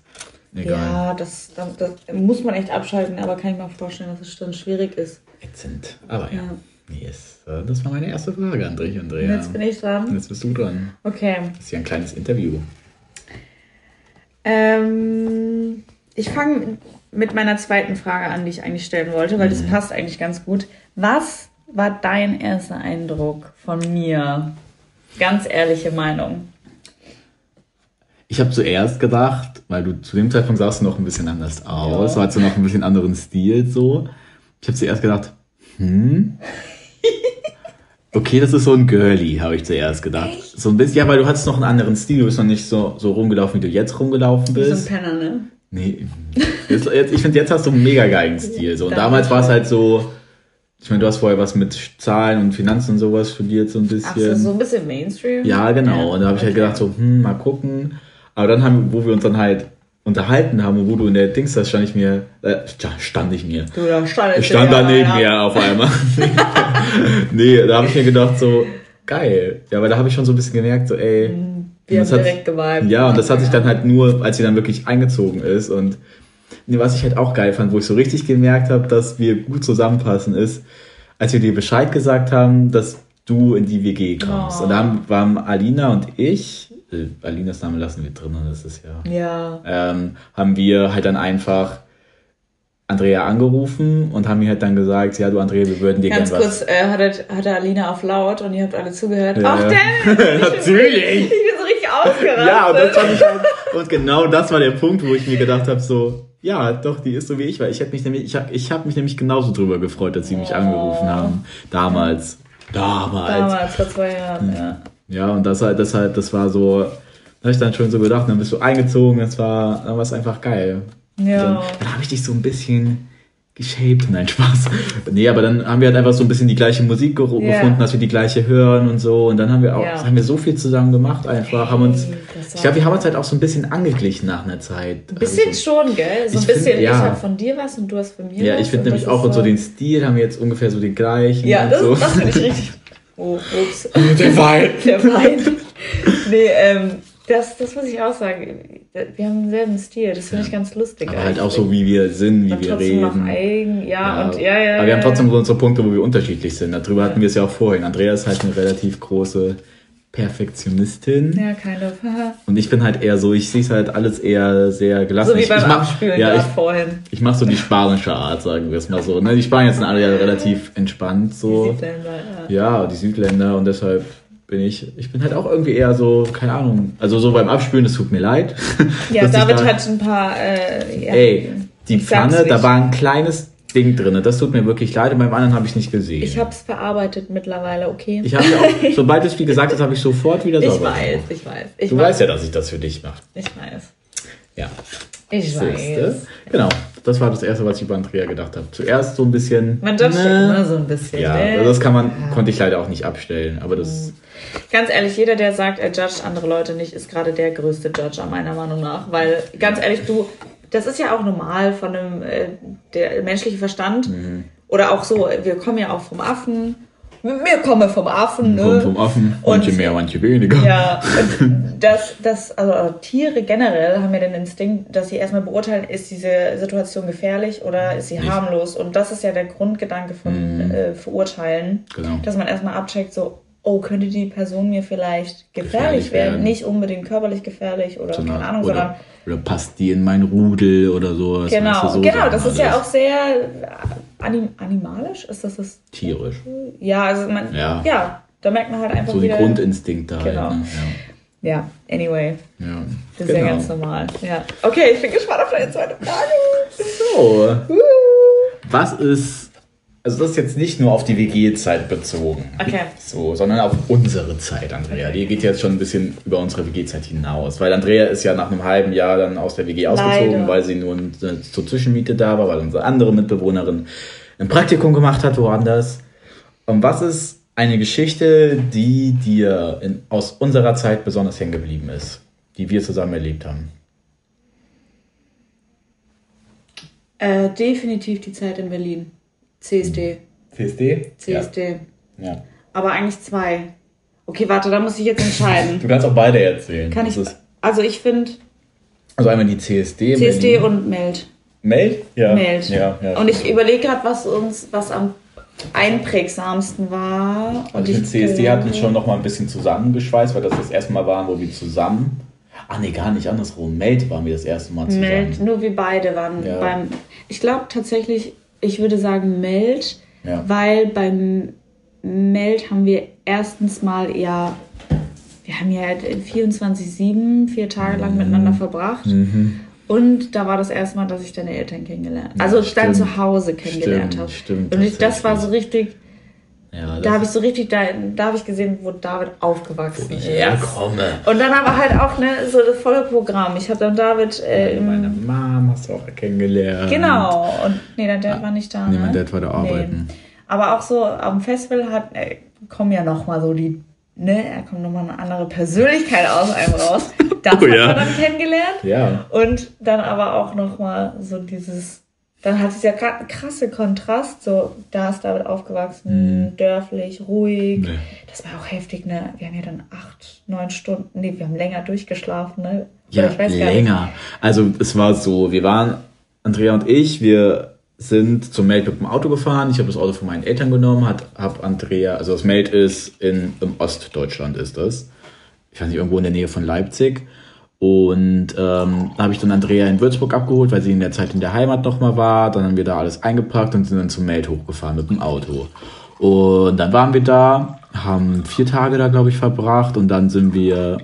egal. Ja, das, das, das muss man echt abschalten, aber kann ich mir vorstellen, dass es schon schwierig ist. Ätzend. Aber ja. Ja. Yes. Das war meine erste Frage, André. Andrea. Und jetzt bin ich dran. Jetzt bist du dran. Okay. Das ist ja ein kleines Interview. Ähm, ich fange mit meiner zweiten Frage an, die ich eigentlich stellen wollte, weil das passt eigentlich ganz gut. Was war dein erster Eindruck von mir? Ganz ehrliche Meinung. Ich habe zuerst gedacht, weil du zu dem Zeitpunkt sahst du noch ein bisschen anders aus, Ja. du hattest noch ein bisschen anderen Stil so. Ich habe zuerst gedacht, hm, okay, das ist so ein Girly, habe ich zuerst gedacht. So ein bisschen, ja, weil du hattest noch einen anderen Stil, du bist noch nicht so, so rumgelaufen, wie du jetzt rumgelaufen Wie so ein bist. Penner, ne? Nee, jetzt, jetzt, ich finde, jetzt hast du einen mega geilen Stil. So. Und damals war es halt so, ich meine, du hast vorher was mit Zahlen und Finanzen und sowas studiert, so ein Ach so, bisschen. so ein bisschen Mainstream. Ja, genau. und da habe ich halt okay. gedacht, so, hm, mal gucken. Aber dann haben, wo wir uns dann halt unterhalten haben und wo du in der Dings das stand ich mir, äh, stand ich mir. Du, da stand ich stand da neben mir auf einmal. (laughs) nee, da habe ich mir gedacht so, geil. Ja, weil da habe ich schon so ein bisschen gemerkt, so, ey. Mhm. Wir haben direkt geweibt. Ja, und das hat sich dann halt nur, als sie dann wirklich eingezogen ist und nee, was ich halt auch geil fand, wo ich so richtig gemerkt habe, dass wir gut zusammenpassen, ist, als wir dir Bescheid gesagt haben, dass du in die WG kommst. Oh. Und dann waren Alina und ich, äh, Alinas Name lassen wir drin, das ist ja. Ja. Ähm, haben wir halt dann einfach Andrea angerufen und haben mir halt dann gesagt, ja du Andrea, wir würden dir gerne was... Ganz kurz, äh, hatte, hatte Alina auf laut und ihr habt alle zugehört. Ja. Ach, denn! (laughs) Natürlich! Ich bin so richtig (laughs) ausgerastet. Ja, und das fand ich halt, und genau das war der Punkt, wo ich mir gedacht habe, so, ja, doch, die ist so wie ich, weil ich hätte mich nämlich, ich habe ich hab mich nämlich genauso drüber gefreut, dass sie mich oh. angerufen haben. Damals. Damals. Damals, vor zwei Jahren, ja. Ja, und das halt, das halt, das war so, da habe ich dann schon so gedacht, dann bist du eingezogen, das war, dann war es einfach geil. Ja. Dann, dann habe ich dich so ein bisschen geshaped. Nein, Spaß. Nee, aber dann haben wir halt einfach so ein bisschen die gleiche Musik yeah. gefunden, dass wir die gleiche hören und so. Und dann haben wir auch, yeah. haben wir so viel zusammen gemacht einfach. Hey, haben uns, ich glaube, wir haben uns halt auch so ein bisschen angeglichen nach einer Zeit. Ein bisschen also, schon, gell? So ein bisschen, find, ja. ich habe von dir was und du hast von mir ja, was. Ja, ich finde nämlich auch, und so den Stil haben wir jetzt ungefähr so den gleichen. Ja, das, so. das finde ich (laughs) richtig. Oh, ups. Der (laughs) Wein. Der Wein. Nee, ähm, das, das muss ich auch sagen. Wir haben denselben Stil. Das finde ich ganz lustig. Aber halt auch so, wie wir sind, wie und wir reden. Noch eigen. Ja, ja, und ja, ja. Aber wir haben trotzdem so unsere Punkte, wo wir unterschiedlich sind. Darüber hatten wir es ja auch vorhin. Andrea ist halt eine relativ große Perfektionistin. Ja, kind of. und ich bin halt eher so, ich sehe es halt alles eher sehr gelassen. So wie beim ich mach, Abspülen ja, ich, vorhin. Ich mache so die spanische Art, sagen wir es mal so. Ne? Die Spanier sind alle ja relativ entspannt. So. Die Südländer, ja. Ja, die Südländer und deshalb bin ich, ich bin halt auch irgendwie eher so, keine Ahnung, also so beim Abspülen, es tut mir leid. Ja, (laughs) David da, hat ein paar, äh, ja, Ey, die Pfanne, da war ein kleines Ding drin. Das tut mir wirklich leid und beim anderen habe ich nicht gesehen. Ich habe es verarbeitet mittlerweile, okay. Ich habe ja auch, (laughs) sobald es wie gesagt ist, habe ich sofort wieder sauber. Ich weiß, ich weiß. Ich du weiß. weißt ja, dass ich das für dich mache. Ich weiß. Ja. Ich Siehste? weiß. Genau. Das war das Erste, was ich über Andrea gedacht habe. Zuerst so ein bisschen. Man darf ne, immer so ein bisschen. Ja, ne? also das kann man, ja. konnte ich leider auch nicht abstellen. Aber das. Ganz ehrlich, jeder, der sagt, er judgt andere Leute nicht, ist gerade der größte Judger, meiner Meinung nach. Weil, ganz ehrlich, du, das ist ja auch normal von einem, äh, der menschliche Verstand. Mhm. Oder auch so, wir kommen ja auch vom Affen. Wir kommen vom Affen, ne? vom Affen, manche und, mehr, manche weniger. Ja, und (laughs) das, das, also Tiere generell haben ja den Instinkt, dass sie erstmal beurteilen, ist diese Situation gefährlich oder ist sie Nicht. harmlos. Und das ist ja der Grundgedanke von mhm. äh, Verurteilen. Genau. Dass man erstmal abcheckt, so, oh, könnte die Person mir vielleicht gefährlich, gefährlich werden? werden? Nicht unbedingt körperlich gefährlich oder sondern, keine Ahnung, oder, sondern. Oder passt die in mein Rudel oder so. Genau, so genau, das ist ja auch sehr anim animalisch. Ist das das? Tierisch. Ja, also man, ja. ja da merkt man halt einfach so wieder. So Grundinstinkt da. Genau. Halt, ne? ja. ja. anyway. Ja, das ist genau. ja ganz normal. Ja. Okay, ich bin gespannt auf deine zweite Frage. So. Uh. Was ist also das ist jetzt nicht nur auf die WG-Zeit bezogen. Okay. So, sondern auf unsere Zeit, Andrea. Die geht jetzt schon ein bisschen über unsere WG-Zeit hinaus. Weil Andrea ist ja nach einem halben Jahr dann aus der WG ausgezogen, Leider. weil sie nur zur Zwischenmiete da war, weil unsere andere Mitbewohnerin ein Praktikum gemacht hat woanders. Und was ist eine Geschichte, die dir in, aus unserer Zeit besonders hängen geblieben ist, die wir zusammen erlebt haben? Äh, definitiv die Zeit in Berlin. CSD. CSD? CSD. Ja. ja. Aber eigentlich zwei. Okay, warte, da muss ich jetzt entscheiden. (laughs) du kannst auch beide erzählen. Kann ich? Also ich finde. Also einmal die CSD. CSD Berlin. und Meld. Meld? Ja. Meld. Ja, ja, und ich überlege gerade, was uns, was am einprägsamsten war. Also ich finde, CSD hat uns schon noch mal ein bisschen zusammengeschweißt, weil das das erste Mal waren, wo wir zusammen. Ach nee, gar nicht andersrum. Meld waren wir das erste Mal zusammen. Meld, nur wir beide waren ja. beim. Ich glaube tatsächlich, ich würde sagen Meld, ja. weil beim Meld haben wir erstens mal ja, wir haben ja 24-7, vier Tage lang mhm. miteinander verbracht. Mhm. Und da war das erste Mal, dass ich deine Eltern kennengelernt habe. Also ja, dann zu Hause kennengelernt habe. Stimmt. Und ich, das war so richtig. Ja, da habe ich so richtig, da, da habe ich gesehen, wo David aufgewachsen wo ich ist. herkomme. Und dann aber halt auch ne, so das volle Programm. Ich habe dann David. Äh, Meine Mom hast du auch kennengelernt. Genau. Und nee, dein Dad war nicht da. Nee, ne? mein Dad war da arbeiten. Nee. Aber auch so am Festival hat, äh, kommen ja nochmal so die ne, er kommt nochmal eine andere Persönlichkeit aus einem raus. (laughs) Das Oh hat ja. man dann kennengelernt. Ja. Und dann aber auch nochmal so dieses, dann hat es ja gerade krasse Kontrast, so, da ist David aufgewachsen, dörflich, ruhig. Mhm. Nee. Das war auch heftig, ne? Wir haben ja dann acht, neun Stunden, nee, wir haben länger durchgeschlafen, ne? Ja, Oder ich weiß gar nicht. länger. Also es war so, wir waren, Andrea und ich, wir sind zum Meld mit dem Auto gefahren. Ich habe das Auto von meinen Eltern genommen, hat, hab Andrea, also das Meld ist in, im Ostdeutschland ist das. Ich weiß nicht, irgendwo in der Nähe von Leipzig. Und ähm, da habe ich dann Andrea in Würzburg abgeholt, weil sie in der Zeit in der Heimat nochmal war. Dann haben wir da alles eingepackt und sind dann zum Meld hochgefahren mit dem Auto. Und dann waren wir da, haben vier Tage da, glaube ich, verbracht und dann sind wir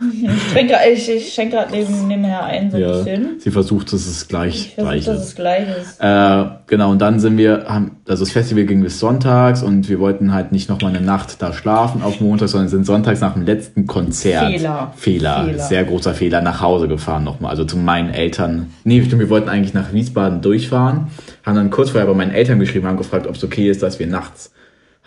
Ich, ich, ich schenke gerade neben, nebenher ein, so ein Ja, bisschen. sie versucht, dass es gleich, Ich versuche, gleich dass ist. es gleich ist. Äh, genau, und dann sind wir, haben, also das Festival ging bis sonntags und wir wollten halt nicht nochmal eine Nacht da schlafen auf Montag, sondern sind sonntags nach dem letzten Konzert. Fehler. Fehler. Fehler. Sehr großer Fehler, nach Hause gefahren nochmal. Also zu meinen Eltern. Nee, stimmt, wir wollten eigentlich nach Wiesbaden durchfahren, haben dann kurz vorher bei meinen Eltern geschrieben, haben gefragt, ob es okay ist, dass wir nachts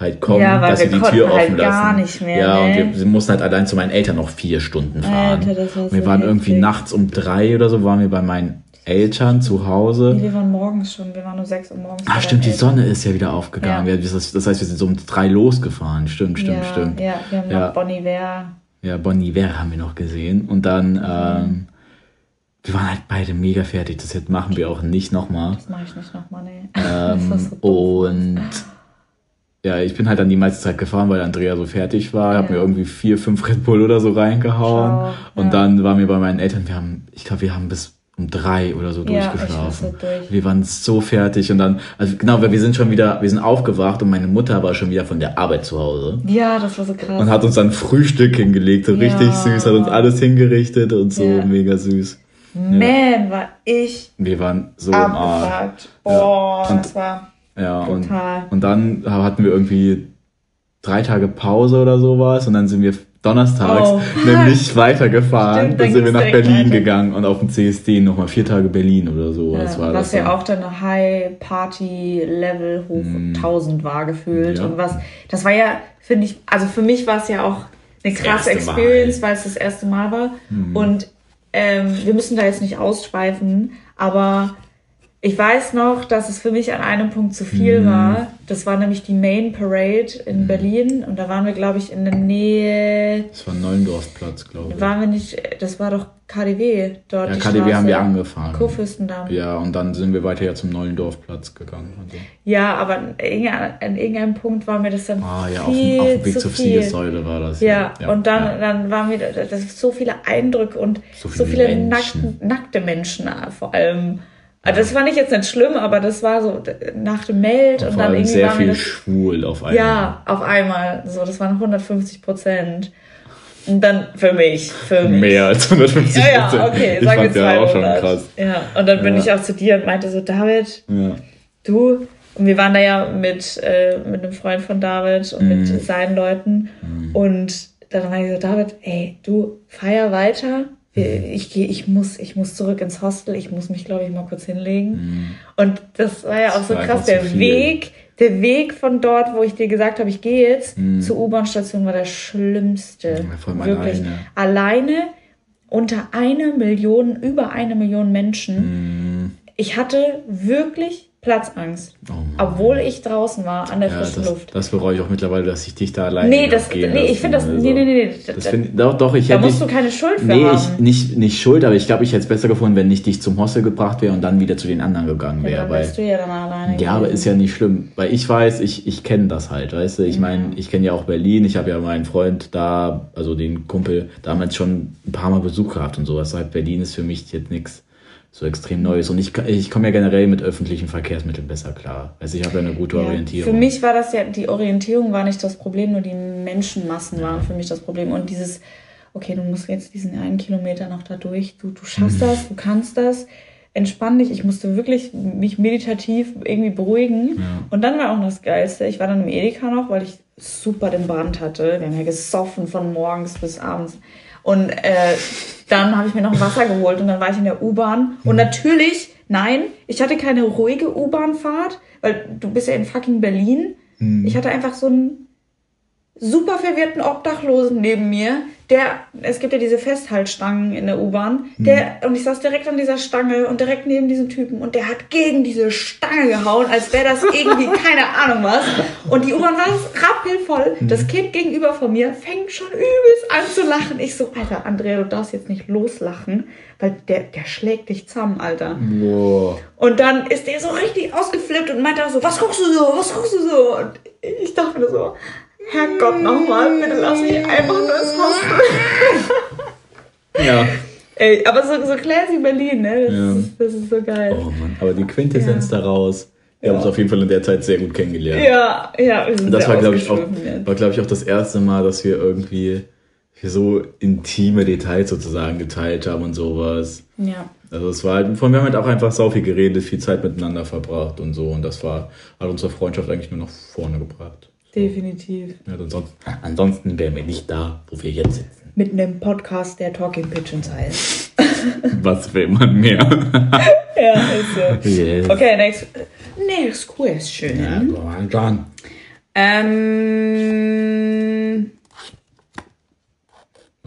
halt kommen, Ja, dass wir sie die Tür halt offen gar lassen. nicht mehr, ja, und ne? wir, wir mussten halt allein zu meinen Eltern noch vier Stunden fahren. Alter, das war wir so waren irgendwie heftig. nachts um drei oder so, waren wir bei meinen Eltern zu Hause. Nee, wir waren morgens schon, wir waren um sechs Uhr morgens. Ah, stimmt, die Eltern. Sonne ist ja wieder aufgegangen. Ja. Das, das heißt, wir sind so um drei losgefahren. Stimmt, stimmt, ja, stimmt. Ja, wir haben Ja. noch Bonnie Iver. Ja, Bon Iver haben wir noch gesehen. Und dann, Mhm. ähm, wir waren halt beide mega fertig. Das jetzt machen wir auch nicht nochmal. Das mache ich nicht nochmal, nee. (laughs) Ähm, so und ja, ich bin halt dann die meiste Zeit gefahren, weil Andrea so fertig war. Hab Ja. mir irgendwie vier, fünf Red Bull oder so reingehauen. Schau, und ja. dann waren wir bei meinen Eltern. Wir haben, ich glaube, wir haben bis um drei oder so Ja, ich war durchgeschlafen. so durch. Wir waren so fertig und dann, also genau, weil wir sind schon wieder, wir sind aufgewacht und meine Mutter war schon wieder von der Arbeit zu Hause Ja, das war so krass. und hat uns dann Frühstück hingelegt, so richtig süß, hat uns alles hingerichtet und so mega süß. Man, war ich Wir waren so im Arsch. abgefuckt. Oh, das war Ja, und, Total. und dann hatten wir irgendwie drei Tage Pause oder sowas und dann sind wir donnerstags Oh, (laughs) nämlich weitergefahren. Stimmt, dann sind wir nach Berlin weiter. gegangen und auf dem CSD nochmal vier Tage Berlin oder so. das Ja, war was das ja dann. auch dann eine High-Party-Level hoch 1000 war gefühlt. Ja. Und was, das war ja, finde ich, also für mich war es ja auch eine krasse. Experience, weil es das erste Mal war. Mhm. Und ähm, wir müssen da jetzt nicht ausschweifen, aber ich weiß noch, dass es für mich an einem Punkt zu viel Mhm. war. Das war nämlich die Main Parade in Berlin und da waren wir, glaube ich, in der Nähe. Das war Neulendorfplatz, glaube ich. Waren wir nicht, das war doch KDW dort. Ja, KDW Straße. haben wir angefahren. Kurfürstendamm. Ja, und dann sind wir weiter ja zum Neulendorfplatz gegangen. Also. Ja, aber an irgendein- an irgendeinem Punkt war mir das dann Ah ja, auf dem, viel auf dem Weg zu zur viel. Siegessäule war das. Ja, und dann, ja. dann waren wir, das ist so viele Eindrücke und So so viele viele, Menschen. nackten, nackte Menschen äh, vor allem. Also das fand ich jetzt nicht schlimm, aber das war so nach dem Meld und, Vor dann irgendwie sehr war viel das, schwul auf einmal. ja, auf einmal, so, das waren 150 Prozent. Und dann für mich, für mich. Mehr als 150 Ja, ja, okay, ich wir fand ja auch schon 200. krass. Ja, und dann bin Ja. ich auch zu dir und meinte so, David, Ja. du, und wir waren da ja mit, äh, mit einem Freund von David und Mhm. mit seinen Leuten. Und dann war ich so, David, ey, du feier weiter. Wir- Mhm. Ich gehe, ich muss, ich muss zurück ins Hostel. Ich muss mich, glaube ich, mal kurz hinlegen. Mhm. Und das war ja auch Das so krass. Der viel. Weg, der Weg von dort, wo ich dir gesagt habe, ich gehe jetzt Mhm. zur U-Bahn-Station, war der schlimmste. Ja, Wirklich. alleine. Alleine unter eine Million, über eine Million Menschen. Mhm. Ich hatte wirklich Platzangst. Oh. Obwohl ich draußen war, an der Ja, frischen das, Luft. das bereue ich auch mittlerweile, dass ich dich da alleine Nee, das, gehen nee, ich finde das, Also, nee, nee, nee, nee. Das da, find, doch, doch, ich da musst du dich- keine Schuld für Nee, haben. ich, nicht, nicht schuld, aber ich glaube, ich hätte es besser gefunden, wenn ich dich zum Hostel gebracht wäre und dann wieder zu den anderen gegangen ja, wäre. dann weil, du ja dann alleine. ja, aber ist ja nicht schlimm, weil ich weiß, ich, ich kenne das halt, weißt du? Ich meine, ich kenne ja auch Berlin, ich habe ja meinen Freund da, also den Kumpel, damals schon ein paar Mal Besuch gehabt und sowas. Halt, Berlin ist für mich jetzt nichts so extrem Neues. Und ich, ich komme ja generell mit öffentlichen Verkehrsmitteln besser klar. Also ich habe ja eine gute Ja, Orientierung. Für mich war das ja, die Orientierung war nicht das Problem, nur die Menschenmassen waren für mich das Problem. Und dieses, okay, du musst jetzt diesen einen Kilometer noch da durch, du, du schaffst Mhm. das, du kannst das, entspann dich. Ich musste wirklich mich meditativ irgendwie beruhigen. Und dann war auch noch das Geilste, ich war dann im Edeka noch, weil ich super den Brand hatte. Wir haben ja gesoffen von morgens bis abends. Und äh, dann habe ich mir noch Wasser geholt und dann war ich in der U-Bahn. Und natürlich, nein, ich hatte keine ruhige U-Bahn-Fahrt, weil du bist ja in fucking Berlin. Ich hatte einfach so ein super verwirrten Obdachlosen neben mir, der, es gibt ja diese Festhaltstangen in der U-Bahn, der, und ich saß direkt an dieser Stange und direkt neben diesem Typen und der hat gegen diese Stange gehauen, als wäre das (laughs) irgendwie keine Ahnung was. Und die U-Bahn war rappelvoll. Das Kind gegenüber von mir fängt schon übelst an zu lachen. Ich so, Alter, Andrea, du darfst jetzt nicht loslachen, weil der, der schlägt dich zusammen, Alter. Boah. Und dann ist der so richtig ausgeflippt und meinte auch so, was guckst du so, was guckst du so? Und ich dachte mir so, Herrgott nochmal, bitte lass mich einfach nur ins Hostel. (laughs) Ja. Ey, aber so, so classy Berlin, ne? Das, Ja. ist, das ist so geil. Oh Mann, aber die Quintessenz daraus, wir haben uns auf jeden Fall in der Zeit sehr gut kennengelernt. Ja, ja, wir sind das war, glaube ich, auch, jetzt. war, glaube ich, auch das erste Mal, dass wir irgendwie so intime Details sozusagen geteilt haben und sowas. Ja. Also es war halt, von wir haben halt auch einfach sau viel geredet, viel Zeit miteinander verbracht und so. Und das war, hat unsere Freundschaft eigentlich nur nach vorne gebracht. Definitiv. Ja, ansonsten, ansonsten wären wir nicht da, wo wir jetzt sitzen. Mit einem Podcast, der Talking Pigeons (laughs) heißt. Was will man mehr? (laughs) ja, ist so. yes. Okay, next, next question. Ja, go on, John. Ähm.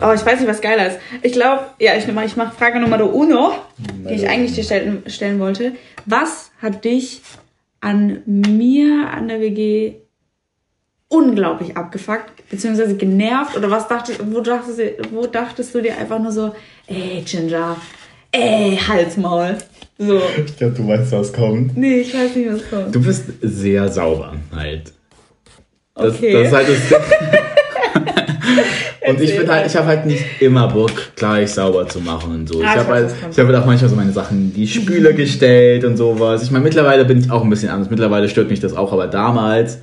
Oh, ich weiß nicht, was geiler ist. Ich glaube, ja, ich mach, ich mach Frage Nummer uno, die ich eigentlich dir stellen, stellen wollte. Was hat dich an mir, an der WG unglaublich abgefuckt, beziehungsweise genervt? Oder was dachtest, wo dachtest, du- wo dachtest du dir einfach nur so, ey, Ginger, ey, Halsmaul. So. Ich glaube, du weißt, was kommt. Nee, ich weiß nicht, was kommt. Du bist sehr sauber halt. Das, Okay. das ist halt das (laughs) Und ich bin halt, ich habe halt nicht immer Bock, gleich sauber zu machen und so. Ah, ich habe halt, ich habe halt auch manchmal so meine Sachen in die Spüle (laughs) gestellt und sowas. Ich meine, mittlerweile bin ich auch ein bisschen anders. Mittlerweile stört mich das auch, aber damals,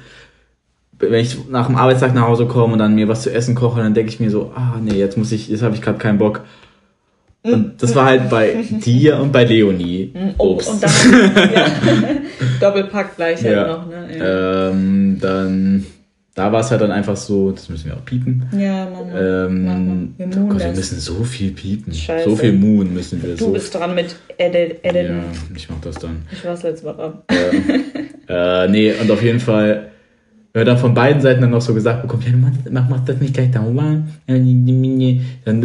wenn ich nach dem Arbeitstag nach Hause komme und dann mir was zu essen koche, dann denke ich mir so, ah nee, jetzt muss ich, jetzt habe ich gerade keinen Bock. Und das war halt bei (laughs) dir und bei Leonie. Oh, Ups. und dann ja, (laughs) Doppelpack gleich halt Ja. noch, ne? Ja, Ähm, dann, da war es halt dann einfach so, das müssen wir auch piepen. ja Mama. Mama. Ähm, Wir oh Gott, wir müssen so viel piepen. Scheiße. So viel Moon müssen wir Du so. bist dran mit Edit, Edit. ja, ich mach das dann. Ich war letztes (laughs) Mal dran. Äh, nee, und auf jeden Fall, wenn dann von beiden Seiten dann noch so gesagt bekommen, ja, mach, mach das nicht gleich da oben. Dann,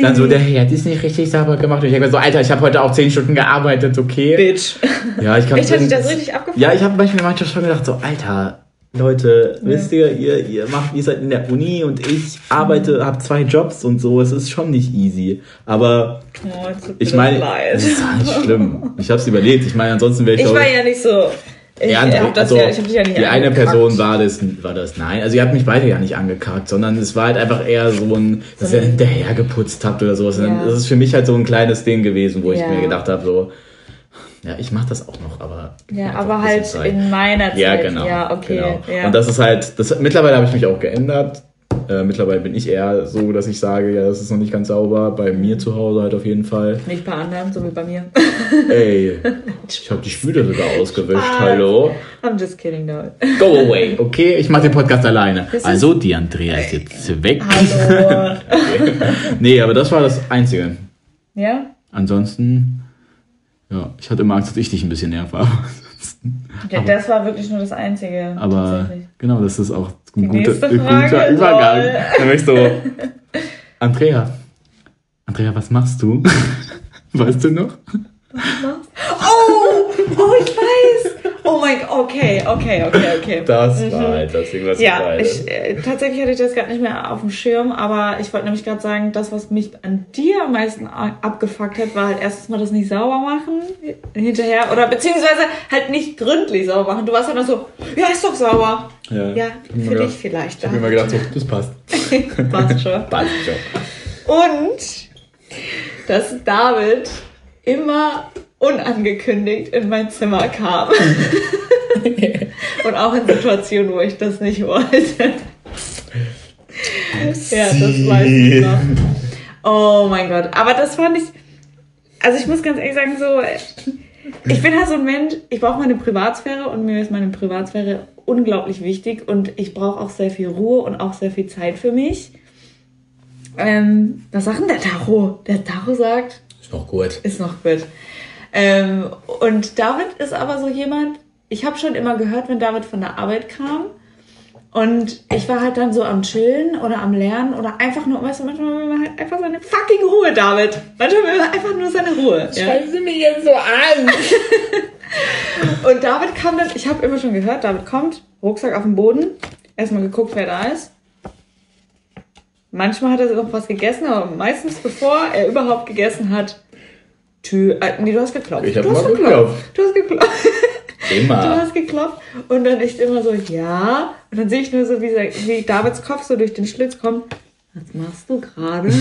dann so, der Herd ist nicht richtig sauber gemacht. Und ich denke so, Alter, ich habe heute auch 10 Stunden gearbeitet, okay? Bitch. Ja, ich kann Echt, hat dich das richtig abgefuckt? Ja, ich habe manchmal, manchmal schon gedacht, so, Alter, Leute, wisst ihr, ihr, ihr macht, ihr seid in der Uni und ich arbeite, habe zwei Jobs und so, es ist schon nicht easy. Aber Oh, es ich meine, es ist halt schlimm. Ich habe es überlegt. Ich meine, ansonsten wäre ich, Ich war ja nicht so. Ich, ja, hab das also, ja, ich hab dich ja nicht die eine. Person war das, war das nein. Also ihr habt mich beide ja nicht angekackt, sondern es war halt einfach eher so ein, dass ihr hinterher geputzt habt oder sowas. Ja. Das ist für mich halt so ein kleines Ding gewesen, wo ich Ja. mir gedacht habe, so, ja, ich mache das auch noch, aber Ja, aber halt Zeit. in meiner Zeit. Ja, genau. Ja, okay. Genau. Ja. Und das ist halt, das, mittlerweile habe ich mich auch geändert. Äh, mittlerweile bin ich eher so, dass ich sage, ja, das ist noch nicht ganz sauber. Bei mir zu Hause halt auf jeden Fall. nicht bei anderen, so wie bei mir. Ey, (laughs) ich habe die Spüle sogar ausgewischt. Spaß. Hallo. I'm just kidding, though. Go away, (laughs) okay? Ich mache den Podcast alleine. Das Also, die Andrea ist jetzt weg. Hallo. (laughs) Nee, aber das war das Einzige. ja? Ansonsten, ja, ich hatte immer Angst, dass ich dich ein bisschen nerve. Aber, ja? Das war wirklich nur das Einzige. aber genau, das ist auch ein guter, guter Übergang. lol. So, (laughs) Andrea, Andrea, was machst du? (laughs) Weißt du noch? Oh! Oh, ich weiß! Oh mein Gott, okay, okay, okay, okay. Das war halt das Ding, was. Ja, ich, äh, tatsächlich hatte ich das gerade nicht mehr auf dem Schirm, aber ich wollte nämlich gerade sagen, das, was mich an dir am meisten abgefuckt hat, war halt erstens mal das nicht sauber machen hinterher oder beziehungsweise halt nicht gründlich sauber machen. Du warst halt noch so, ja, ist doch sauber. Ja, Ja, für gedacht- dich vielleicht. Ich habe mir immer gedacht, so, das passt. (laughs) Passt schon. (laughs) Passt schon. Und dass David immer unangekündigt in mein Zimmer kam. (laughs) Und auch in Situationen, wo ich das nicht wollte. ja, das weiß ich noch. Oh mein Gott. Aber das fand ich. Also ich muss ganz ehrlich sagen, so. Ich bin halt so ein Mensch, ich brauche meine Privatsphäre und mir ist meine Privatsphäre unglaublich wichtig und ich brauche auch sehr viel Ruhe und auch sehr viel Zeit für mich. Ähm, was sagt denn der Tacho? Der Tacho sagt, Ist noch gut. ist noch gut. Ähm, und David ist aber so jemand, ich habe schon immer gehört, wenn David von der Arbeit kam Und ich war halt dann so am Chillen oder am Lernen oder einfach nur, weißt du, manchmal will man halt einfach seine fucking Ruhe, David. Manchmal will man einfach nur seine Ruhe. Ja? Schreiben Sie mich jetzt so an. (laughs) Und David kam dann, ich habe immer schon gehört, David kommt, Rucksack auf dem Boden, erstmal geguckt, wer da ist. Manchmal hat er noch was gegessen, aber meistens bevor er überhaupt gegessen hat, Tür, äh, nee, du hast geklopft. Ich hab du hast mal geklopft. Du hast geklopft. (laughs) Du Immer. hast geklopft und dann echt immer so, ja. Und dann sehe ich nur so, wie, wie Davids Kopf so durch den Schlitz kommt. Was machst du gerade? (laughs)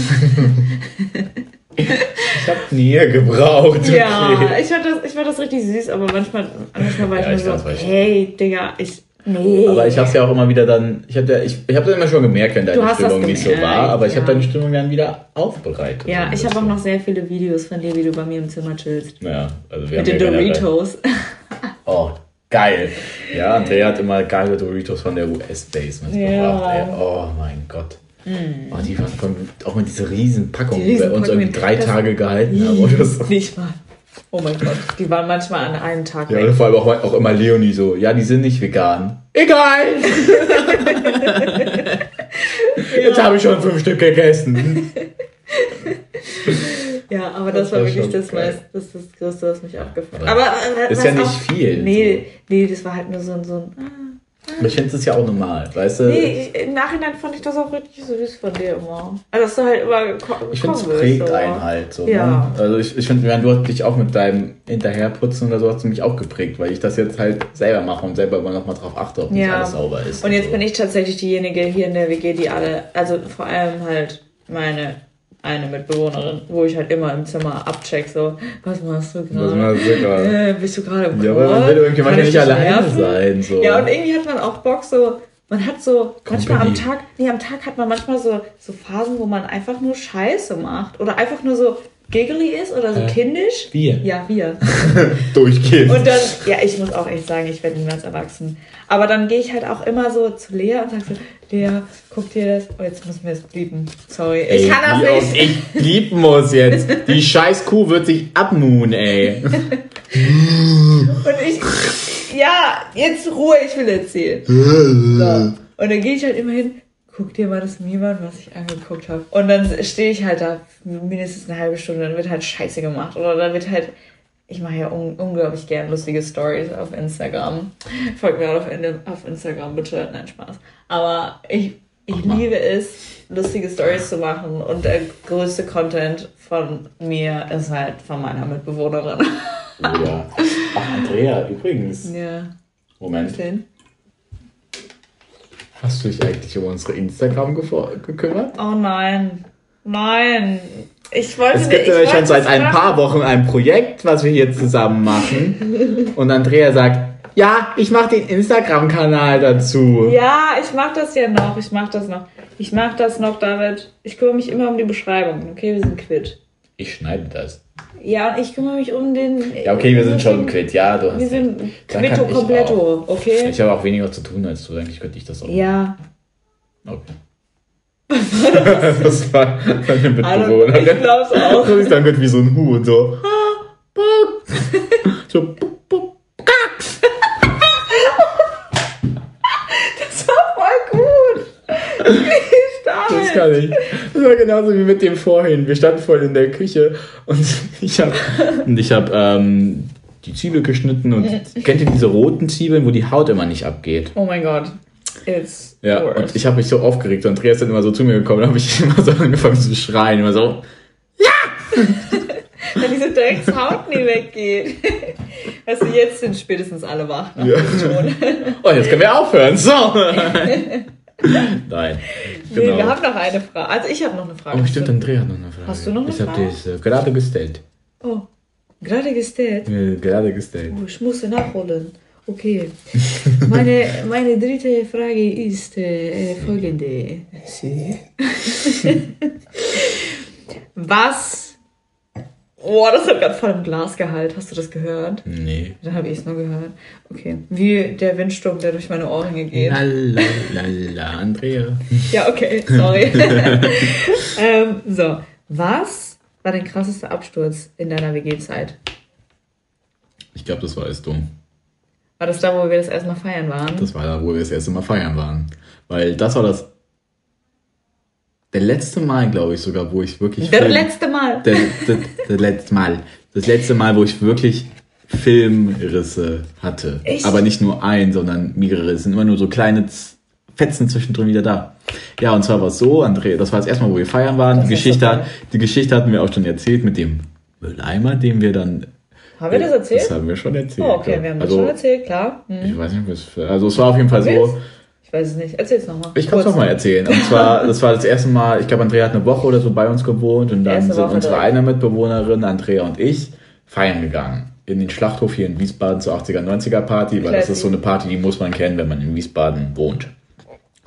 Ich hab Nähe gebraucht. Okay. ja, ich fand, das, ich fand das richtig süß, aber manchmal, manchmal war ich Ja, nur ich so, hey, Digga, ich, nee. Aber ich hab's ja auch immer wieder dann, ich hab ja, ich, ich hab dann immer schon gemerkt, wenn deine Stimmung nicht so war, aber ich ja. hab deine Stimmung dann wieder aufbereitet. ja, ich habe auch noch sehr viele Videos von dir, wie du bei mir im Zimmer chillst. Ja, also wir Mit den haben ja generell- Doritos. (laughs) Oh, geil. Ja, Andrea hat immer geile Doritos von der US-Base mitgebracht. Ja. ey. Oh mein Gott. Oh, die waren von, auch mit dieser riesen Packung, Die die bei uns irgendwie drei Tage gehalten haben oder so. Nicht mal. Oh mein Gott. Die waren manchmal an einem Tag Ja, weg. vor allem auch, auch immer Leonie so, ja, die sind nicht vegan. Egal! (laughs) Jetzt habe ich schon fünf Stück gegessen. Ja, aber das, Das war war wirklich das, meist, das, ist das Größte, was mich abgefuckt hat. Aber äh, ist ja nicht auch- viel, Nee, nee, das war halt nur so ein. So ein ah. Aber ich finde es ja auch normal, weißt du? Nee, im Nachhinein fand ich das auch richtig süß von dir immer. Also, dass du halt immer ko Ich finde, es prägt so. einen halt so. Ja. Ne? Also ich, ich finde, du hast dich auch mit deinem Hinterherputzen oder so hast du mich auch geprägt, weil ich das jetzt halt selber mache und selber immer noch mal drauf achte, ob nicht Ja. alles sauber ist. Und jetzt so. bin ich tatsächlich diejenige hier in der WG, die alle, also vor allem halt meine eine Mitbewohnerin, wo ich halt immer im Zimmer abcheck, so, was machst du Was gerade? machst du gerade? (laughs) Äh, bist du gerade im Ja, Chor? aber man will manchmal ich nicht alleine sein. So. Ja, und irgendwie hat man auch Bock so, man hat so, manchmal am. Tag, nee, am Tag hat man manchmal so, so Phasen, wo man einfach nur Scheiße macht oder einfach nur so giggly ist oder so Äh, kindisch. wir. Ja, wir. (laughs) Durchgehend. Und dann, ja, ich muss auch echt sagen, ich werde niemals erwachsen. Aber dann gehe ich halt auch immer so zu Lea und sage so, Lea, guck dir das. Oh, jetzt müssen wir es blieben. Sorry. Ey, ich kann das nicht. Ich lieb muss jetzt. (laughs) Die scheiß Kuh wird sich abmuhen, ey. Und ich, ja, jetzt Ruhe, ich will erzählen. So. Und dann gehe ich halt immer hin, guck dir mal das Meme an, was ich angeguckt habe. Und dann stehe ich halt da mindestens eine halbe Stunde, dann wird halt Scheiße gemacht. Oder dann wird halt, ich mache ja un unglaublich gern lustige Stories auf Instagram. Folgt mir auch auf, auf Instagram, bitte. Nein, Spaß. Aber ich, ich liebe es, lustige Stories zu machen. Und der größte Content von mir ist halt von meiner Mitbewohnerin. Ja. Ach, Andrea, übrigens. ja. Moment. Hast du dich eigentlich um unsere Instagram gekümmert? Oh nein. Nein. Ich wollte Es gibt ich ja schon seit ein machen. paar Wochen ein Projekt, was wir hier zusammen machen. Und Andrea sagt, ja, ich mache den Instagram-Kanal dazu. Ja, ich mach das ja noch. Ich mach das noch. Ich mach das noch, David. Ich kümmere mich immer um die Beschreibung. Okay, wir sind quitt. Ich schneide das. Ja, und ich kümmere mich um den. Ja, okay, wir sind schon quitt. Ja, du hast Wir sind quitto ich completo, okay? Ich habe auch weniger zu tun als du. Eigentlich könnte ich das auch. Ja. Okay. (laughs) das war meine Mitbewohnerin. ich glaub's auch. Das ist dann wie so ein Huhn, so. (laughs) so. pup. (laughs) Das war voll gut. Kann ich. Das war genauso wie mit dem vorhin. Wir standen vorhin in der Küche und (laughs) ich habe und ich hab, ähm, die Zwiebel geschnitten und kennt ihr diese roten Zwiebeln, wo die Haut immer nicht abgeht? Oh mein Gott. It's Ja, worse. und ich habe mich so aufgeregt und Andreas ist dann immer so zu mir gekommen, da habe ich (laughs) immer so angefangen zu schreien, immer so. (laughs) Wenn diese Dreckshaut nie weggeht. Weißt du, jetzt sind spätestens alle wach. Ja. Ton. Oh, jetzt können wir aufhören. So. (laughs) Nein. Nee, Genau. wir haben noch eine Frage. Also ich habe noch eine Frage. Oh, stimmt, Andrea hat noch eine Frage. Hast du noch eine ich habe Frage? das äh, gerade gestellt. Oh, gerade gestellt. Äh, gerade gestellt. Oh, ich muss nachholen. Okay. Meine, (laughs) meine dritte Frage ist äh, äh, folgende. Sie. (laughs) Was? Oh, das hat gerade voll im Glas gehalt. Hast du das gehört? Nee. Dann habe ich es nur gehört. Okay. Wie der Windsturm, der durch meine Ohrringe geht. Lalalala, Andrea. Ja, okay, sorry. (laughs) ähm, so, was war dein krassester Absturz in deiner WG-Zeit? Ich glaube, das weißt du. War das da, wo wir das erste Mal feiern waren? Das war da, wo wir das erste Mal feiern waren. Weil das war das. Der letzte Mal, glaube ich, sogar, wo ich wirklich. Der letzte Mal. Der, der, der letzte Mal. Das letzte Mal, wo ich wirklich Filmrisse hatte. Echt? Aber nicht nur ein, sondern mehrere. Es sind immer nur so kleine Fetzen zwischendrin wieder da. Ja, und zwar war es so, André, das war das erste Mal, wo wir feiern waren. Das Die Geschichte, super. die Geschichte hatten wir auch schon erzählt mit dem Mülleimer, den wir dann. Haben wir das erzählt? Das haben wir schon erzählt. oh, okay, ja. wir haben das also, schon erzählt, klar. Hm. Ich weiß nicht, was also es war auf jeden Fall so. Ich weiß es nicht. Erzähl's nochmal. Ich kann es auch mal erzählen. Und zwar, (laughs) das war das erste Mal, ich glaube, Andrea hat eine Woche oder so bei uns gewohnt und dann sind Woche unsere eine Mitbewohnerin, Andrea und ich, feiern gegangen. In den Schlachthof hier in Wiesbaden zur 80er, 90er Party, weil das Classy. ist so eine Party, die muss man kennen, wenn man in Wiesbaden wohnt.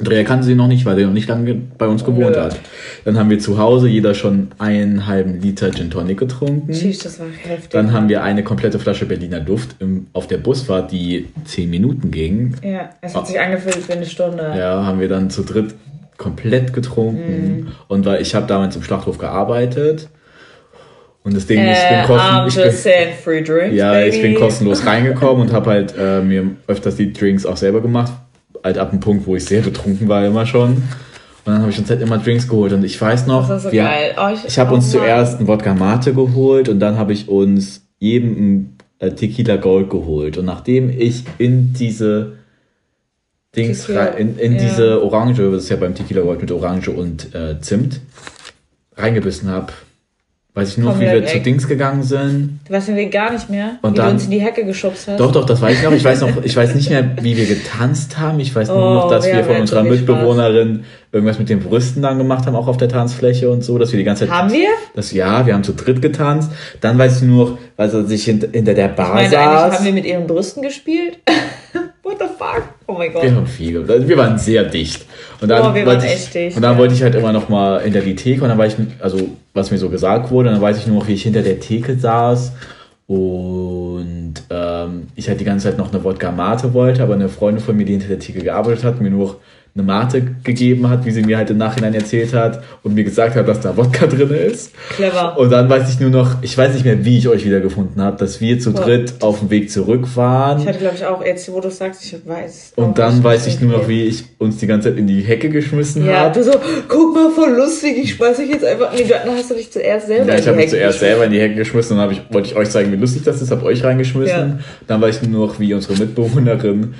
Andrea kannte sie noch nicht, weil sie noch nicht lange bei uns gewohnt Nö. hat. Dann haben wir zu Hause jeder schon einen halben Liter Gin Tonic getrunken. Sheesh, das war heftig. Dann haben wir eine komplette Flasche Berliner Duft im, auf der Busfahrt, die 10 Minuten ging. ja, es hat sich angefühlt wie eine Stunde. Ja, haben wir dann zu dritt komplett getrunken. Mhm. Und weil ich habe damals im Schlachthof gearbeitet. Und das Ding, ich Äh, bin kostenlos. Ich saying free drinks, bin, ja, baby. ich bin kostenlos (laughs) reingekommen und habe halt äh, mir öfters die Drinks auch selber gemacht. Halt ab dem Punkt, wo ich sehr betrunken war, immer schon. Und dann habe ich uns halt immer Drinks geholt. Und ich weiß noch, so wir. Oh, ich ich habe oh uns Mann. zuerst einen Wodka Mate geholt und dann habe ich uns jedem einen äh, Tequila Gold geholt. Und nachdem ich in diese Dings, Tequila, in, in ja. diese Orange, das ist ja beim Tequila Gold mit Orange und äh, Zimt, reingebissen habe, weiß ich nur, noch, wie wir Komplett zu weg. Dings gegangen sind. Du weißt mir gar nicht mehr, Und wie dann- du uns in die Hecke geschubst hast. Doch, doch, das weiß ich noch. Ich weiß noch, ich weiß nicht mehr, wie wir getanzt haben. Ich weiß nur Oh, noch, dass wir wir von unserer Mitbewohnerin irgendwas mit den Brüsten dann gemacht haben, auch auf der Tanzfläche und so, dass wir die ganze Zeit. Haben wir? Das, ja, wir haben zu dritt getanzt. Dann weiß ich nur noch, weil sie sich hint, hinter der Bar Ich meine, eigentlich saß. haben wir mit ihren Brüsten gespielt. What the fuck? Oh mein Gott. Wir haben viel. Also wir waren sehr dicht. Und dann Oh, wir wollte waren ich, echt dicht, Und dann ja. wollte ich halt immer noch mal hinter die Theke und dann war ich, also was mir so gesagt wurde, und dann weiß ich nur noch, wie ich hinter der Theke saß und ähm, ich halt die ganze Zeit noch eine Wodka Mate wollte, aber eine Freundin von mir, die hinter der Theke gearbeitet hat, mir nur eine Mate gegeben hat, wie sie mir halt im Nachhinein erzählt hat und mir gesagt hat, dass da Wodka drin ist. Clever. Und dann weiß ich nur noch, ich weiß nicht mehr, wie ich euch wiedergefunden habe, dass wir zu dritt auf dem Weg zurück waren. Ich hatte, glaube ich, auch, jetzt wo du sagst, ich weiß. Und dann nicht, weiß ich nur noch, wie ich uns die ganze Zeit in die Hecke geschmissen Ja, habe. du so, guck mal, voll lustig, ich schmeiß dich jetzt einfach. Nee, du, dann hast du dich zuerst selber Ja, in ich die habe mich Hecke zuerst geschmissen. selber in die Hecke geschmissen und dann ich, wollte ich euch zeigen, wie lustig das ist, habe euch reingeschmissen. Ja. Dann weiß ich nur noch, wie unsere Mitbewohnerin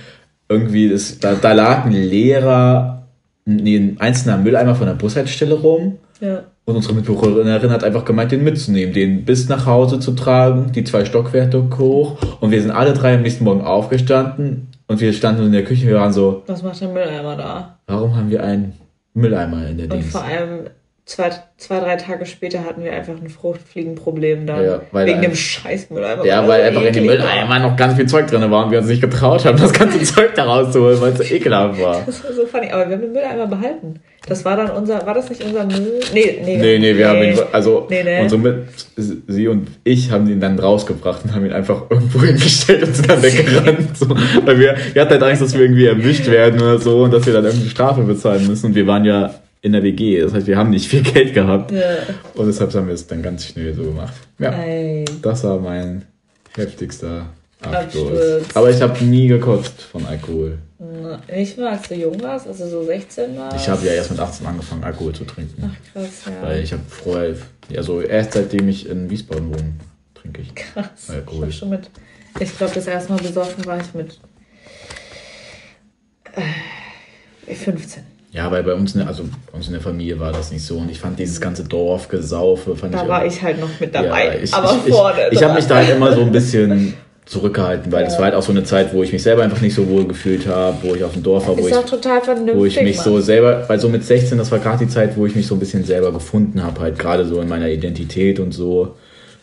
irgendwie, das, da, da lag ein leerer, nee, ein einzelner Mülleimer von der Bushaltestelle rum. Ja. Und unsere Mitbewohnerin hat einfach gemeint, den mitzunehmen, den bis nach Hause zu tragen, die zwei Stockwerke hoch. Und wir sind alle drei am nächsten Morgen aufgestanden und wir standen in der Küche und wir waren so, Was macht der Mülleimer da? warum haben wir einen Mülleimer in der Und Dienst? vor allem zwei, zwei, drei Tage später hatten wir einfach ein Fruchtfliegenproblem da. Ja, wegen dem scheiß Mülleimer. Ja, weil einfach in dem. Mülleimer noch ganz viel Zeug drin war und wir uns nicht getraut haben, das ganze (laughs) Zeug da rauszuholen, weil es so ekelhaft war. Das war so funny. Aber wir haben den Mülleimer behalten. Das war dann unser, war das nicht unser Müll? Nee, nee. Nee, nee, wir haben ihn, also Nee, nee. unsere Mit, sie und ich haben ihn dann rausgebracht und haben ihn einfach irgendwo (laughs) hingestellt und sind dann weggerannt. So, weil wir, wir hatten halt Angst, dass wir irgendwie erwischt werden oder so und dass wir dann irgendeine Strafe bezahlen müssen. Und wir waren ja in der WG, das heißt, wir haben nicht viel (laughs) Geld gehabt. Ja. Und deshalb haben wir es dann ganz schnell so gemacht. Ja, Ey. das war mein heftigster Absturz. Absturz. Aber ich habe nie gekotzt von Alkohol. Na, Nicht mal, als du jung warst, als du so 16 warst? Ich habe ja erst mit 18 angefangen, Alkohol zu trinken. Ach, krass, ja. Weil ich habe vorher, also erst seitdem ich in Wiesbaden wohne, trinke ich. Krass. Alkohol. Ich, mit, ich glaube, das erste Mal besoffen war ich mit äh, 15. Ja, weil bei uns, ne, also bei uns in der Familie war das nicht so. Und ich fand dieses ganze Dorfgesaufe, fand Da ich war ich halt noch mit dabei. Ja, ich, aber ich, vorne. Ich, ich habe mich da halt immer so ein bisschen zurückgehalten, weil es war halt auch so eine Zeit, wo ich mich selber einfach nicht so wohl gefühlt habe, wo ich auf dem Dorf war, wo Ist ich, doch total vernünftig. wo ich mich Mann. so selber, weil so mit 16, das war gerade die Zeit, wo ich mich so ein bisschen selber gefunden habe, halt gerade so in meiner Identität und so,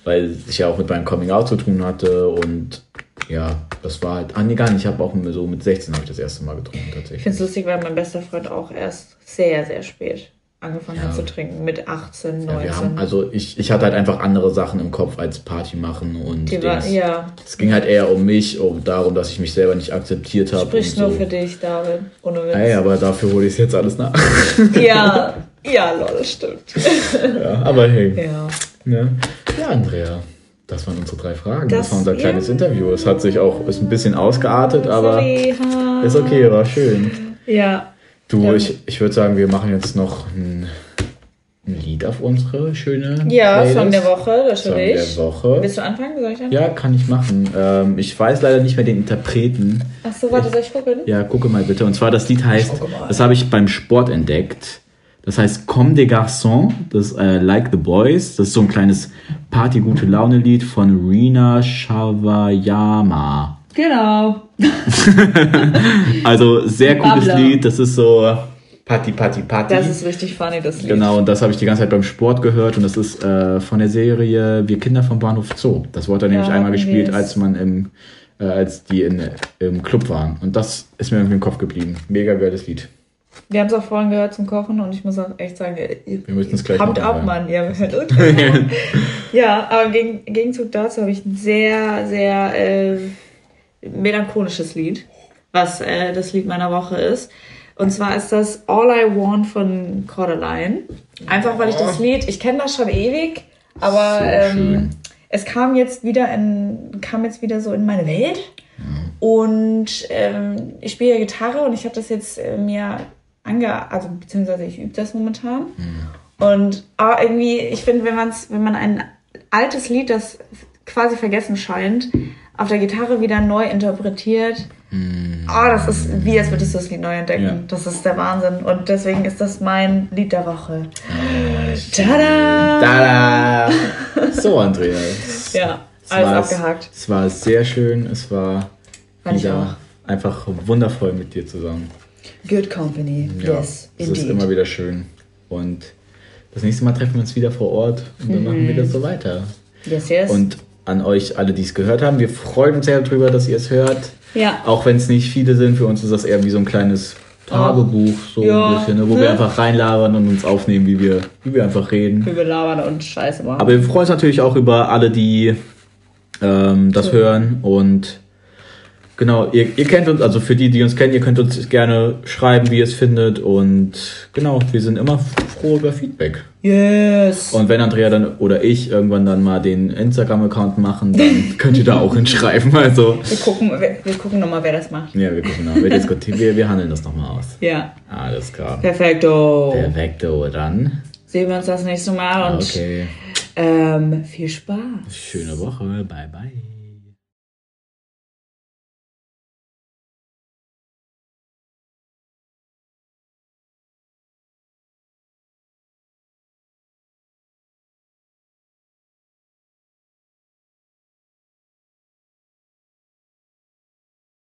weil ich ja auch mit meinem Coming Out zu tun hatte und ja, das war halt, ah nee, gar nicht, ich habe auch so mit 16 habe ich das erste Mal getrunken Ich tatsächlich. finde es lustig, weil mein bester Freund auch erst sehr, sehr spät angefangen Ja. hat zu trinken. Mit 18, 19. Ja, haben, also ich, ich hatte halt einfach andere Sachen im Kopf als Party machen und war, ja, es ging halt eher um mich, um darum, dass ich mich selber nicht akzeptiert habe. sprichst und nur so. für dich, David. Ohne Witz. Ey, aber dafür hole ich es jetzt alles nach. (laughs) Ja, ja, lol, das stimmt. ja, aber hey. Ja. Ja, Andrea. Das waren unsere drei Fragen. Das, das war unser kleines ja. Interview. Es hat sich auch, ist ein bisschen ausgeartet, aber ist okay, war schön. Ja. Du, ja. ich, ich würde sagen, wir machen jetzt noch ein, ein Lied auf unsere schöne Ja, Playlist. Song der Woche, das Song der Woche. Willst du anfangen? Soll ich anfangen? Ja, kann ich machen. Ähm, ich weiß leider nicht mehr den Interpreten. Ach so, warte, soll ich gucken? Ja, gucke mal bitte. Und zwar, das Lied heißt, das habe ich beim Sport entdeckt. Das heißt Comme des Garçons, das ist äh, Like the Boys. Das ist so ein kleines Party-Gute-Laune-Lied von Rina Shavayama. Genau. (laughs) also sehr cooles Lied. Das ist so Party, Party, Party. Das ist richtig funny, das Lied. Genau, und das habe ich die ganze Zeit beim Sport gehört. Und das ist äh, von der Serie Wir Kinder vom Bahnhof Zoo. Das wurde ja, nämlich einmal gespielt, als man im, äh, als die in, im Club waren. Und das ist mir irgendwie im Kopf geblieben. Mega geiles Lied. Wir haben es auch vorhin gehört zum Kochen und ich muss auch echt sagen, ihr, wir müssen es gleich habt ab, Mann. Ja, (laughs) ja, aber im Gegenzug dazu habe ich ein sehr, sehr äh, melancholisches Lied, was äh, das Lied meiner Woche ist. Und zwar ist das All I Want von Cordeline. Einfach weil ich das Lied, ich kenne das schon ewig, aber so ähm, es kam jetzt wieder in, kam jetzt wieder so in meine Welt. Und ähm, ich spiele ja Gitarre und ich habe das jetzt äh, mir ange, also beziehungsweise ich übe das momentan. Mhm. Und aber irgendwie, ich finde, wenn man's, wenn man ein altes Lied, das quasi vergessen scheint, auf der Gitarre wieder neu interpretiert, mhm. oh, das ist wie als würdest du das Lied neu entdecken. Ja. Das ist der Wahnsinn. Und deswegen ist das mein Lied der Woche. Oh, Tada! Tada! (laughs) So, Andreas. ja, alles abgehakt. Es war sehr schön. Es war wieder einfach wundervoll mit dir zusammen. Good company, ja, yes, Es ist immer wieder schön. Und das nächste Mal treffen wir uns wieder vor Ort und dann mhm. machen wir das so weiter. Yes, yes. Und an euch alle, die es gehört haben, wir freuen uns sehr darüber, dass ihr es hört. Ja. Auch wenn es nicht viele sind, für uns ist das eher wie so ein kleines Tagebuch, so ja. ein bisschen, ne, wo ne? wir einfach reinlabern und uns aufnehmen, wie wir, wie wir einfach reden. Wie wir labern und Scheiße machen. Aber wir freuen uns natürlich auch über alle, die ähm, das cool. hören und Genau, ihr, ihr kennt uns, also für die, die uns kennen, ihr könnt uns gerne schreiben, wie ihr es findet. Und genau, wir sind immer froh über Feedback. Yes. Und wenn Andrea dann oder ich irgendwann dann mal den Instagram-Account machen, dann (laughs) könnt ihr da auch hinschreiben. Also. Wir gucken, wir, wir gucken nochmal, wer das macht. Ja, wir gucken nochmal. Wir, diskutieren, (laughs) wir, wir handeln das nochmal aus. Ja. Alles klar. Perfekto. Perfekto, dann. Sehen wir uns das nächste Mal und okay. ähm, viel Spaß. Schöne Woche. Bye, bye.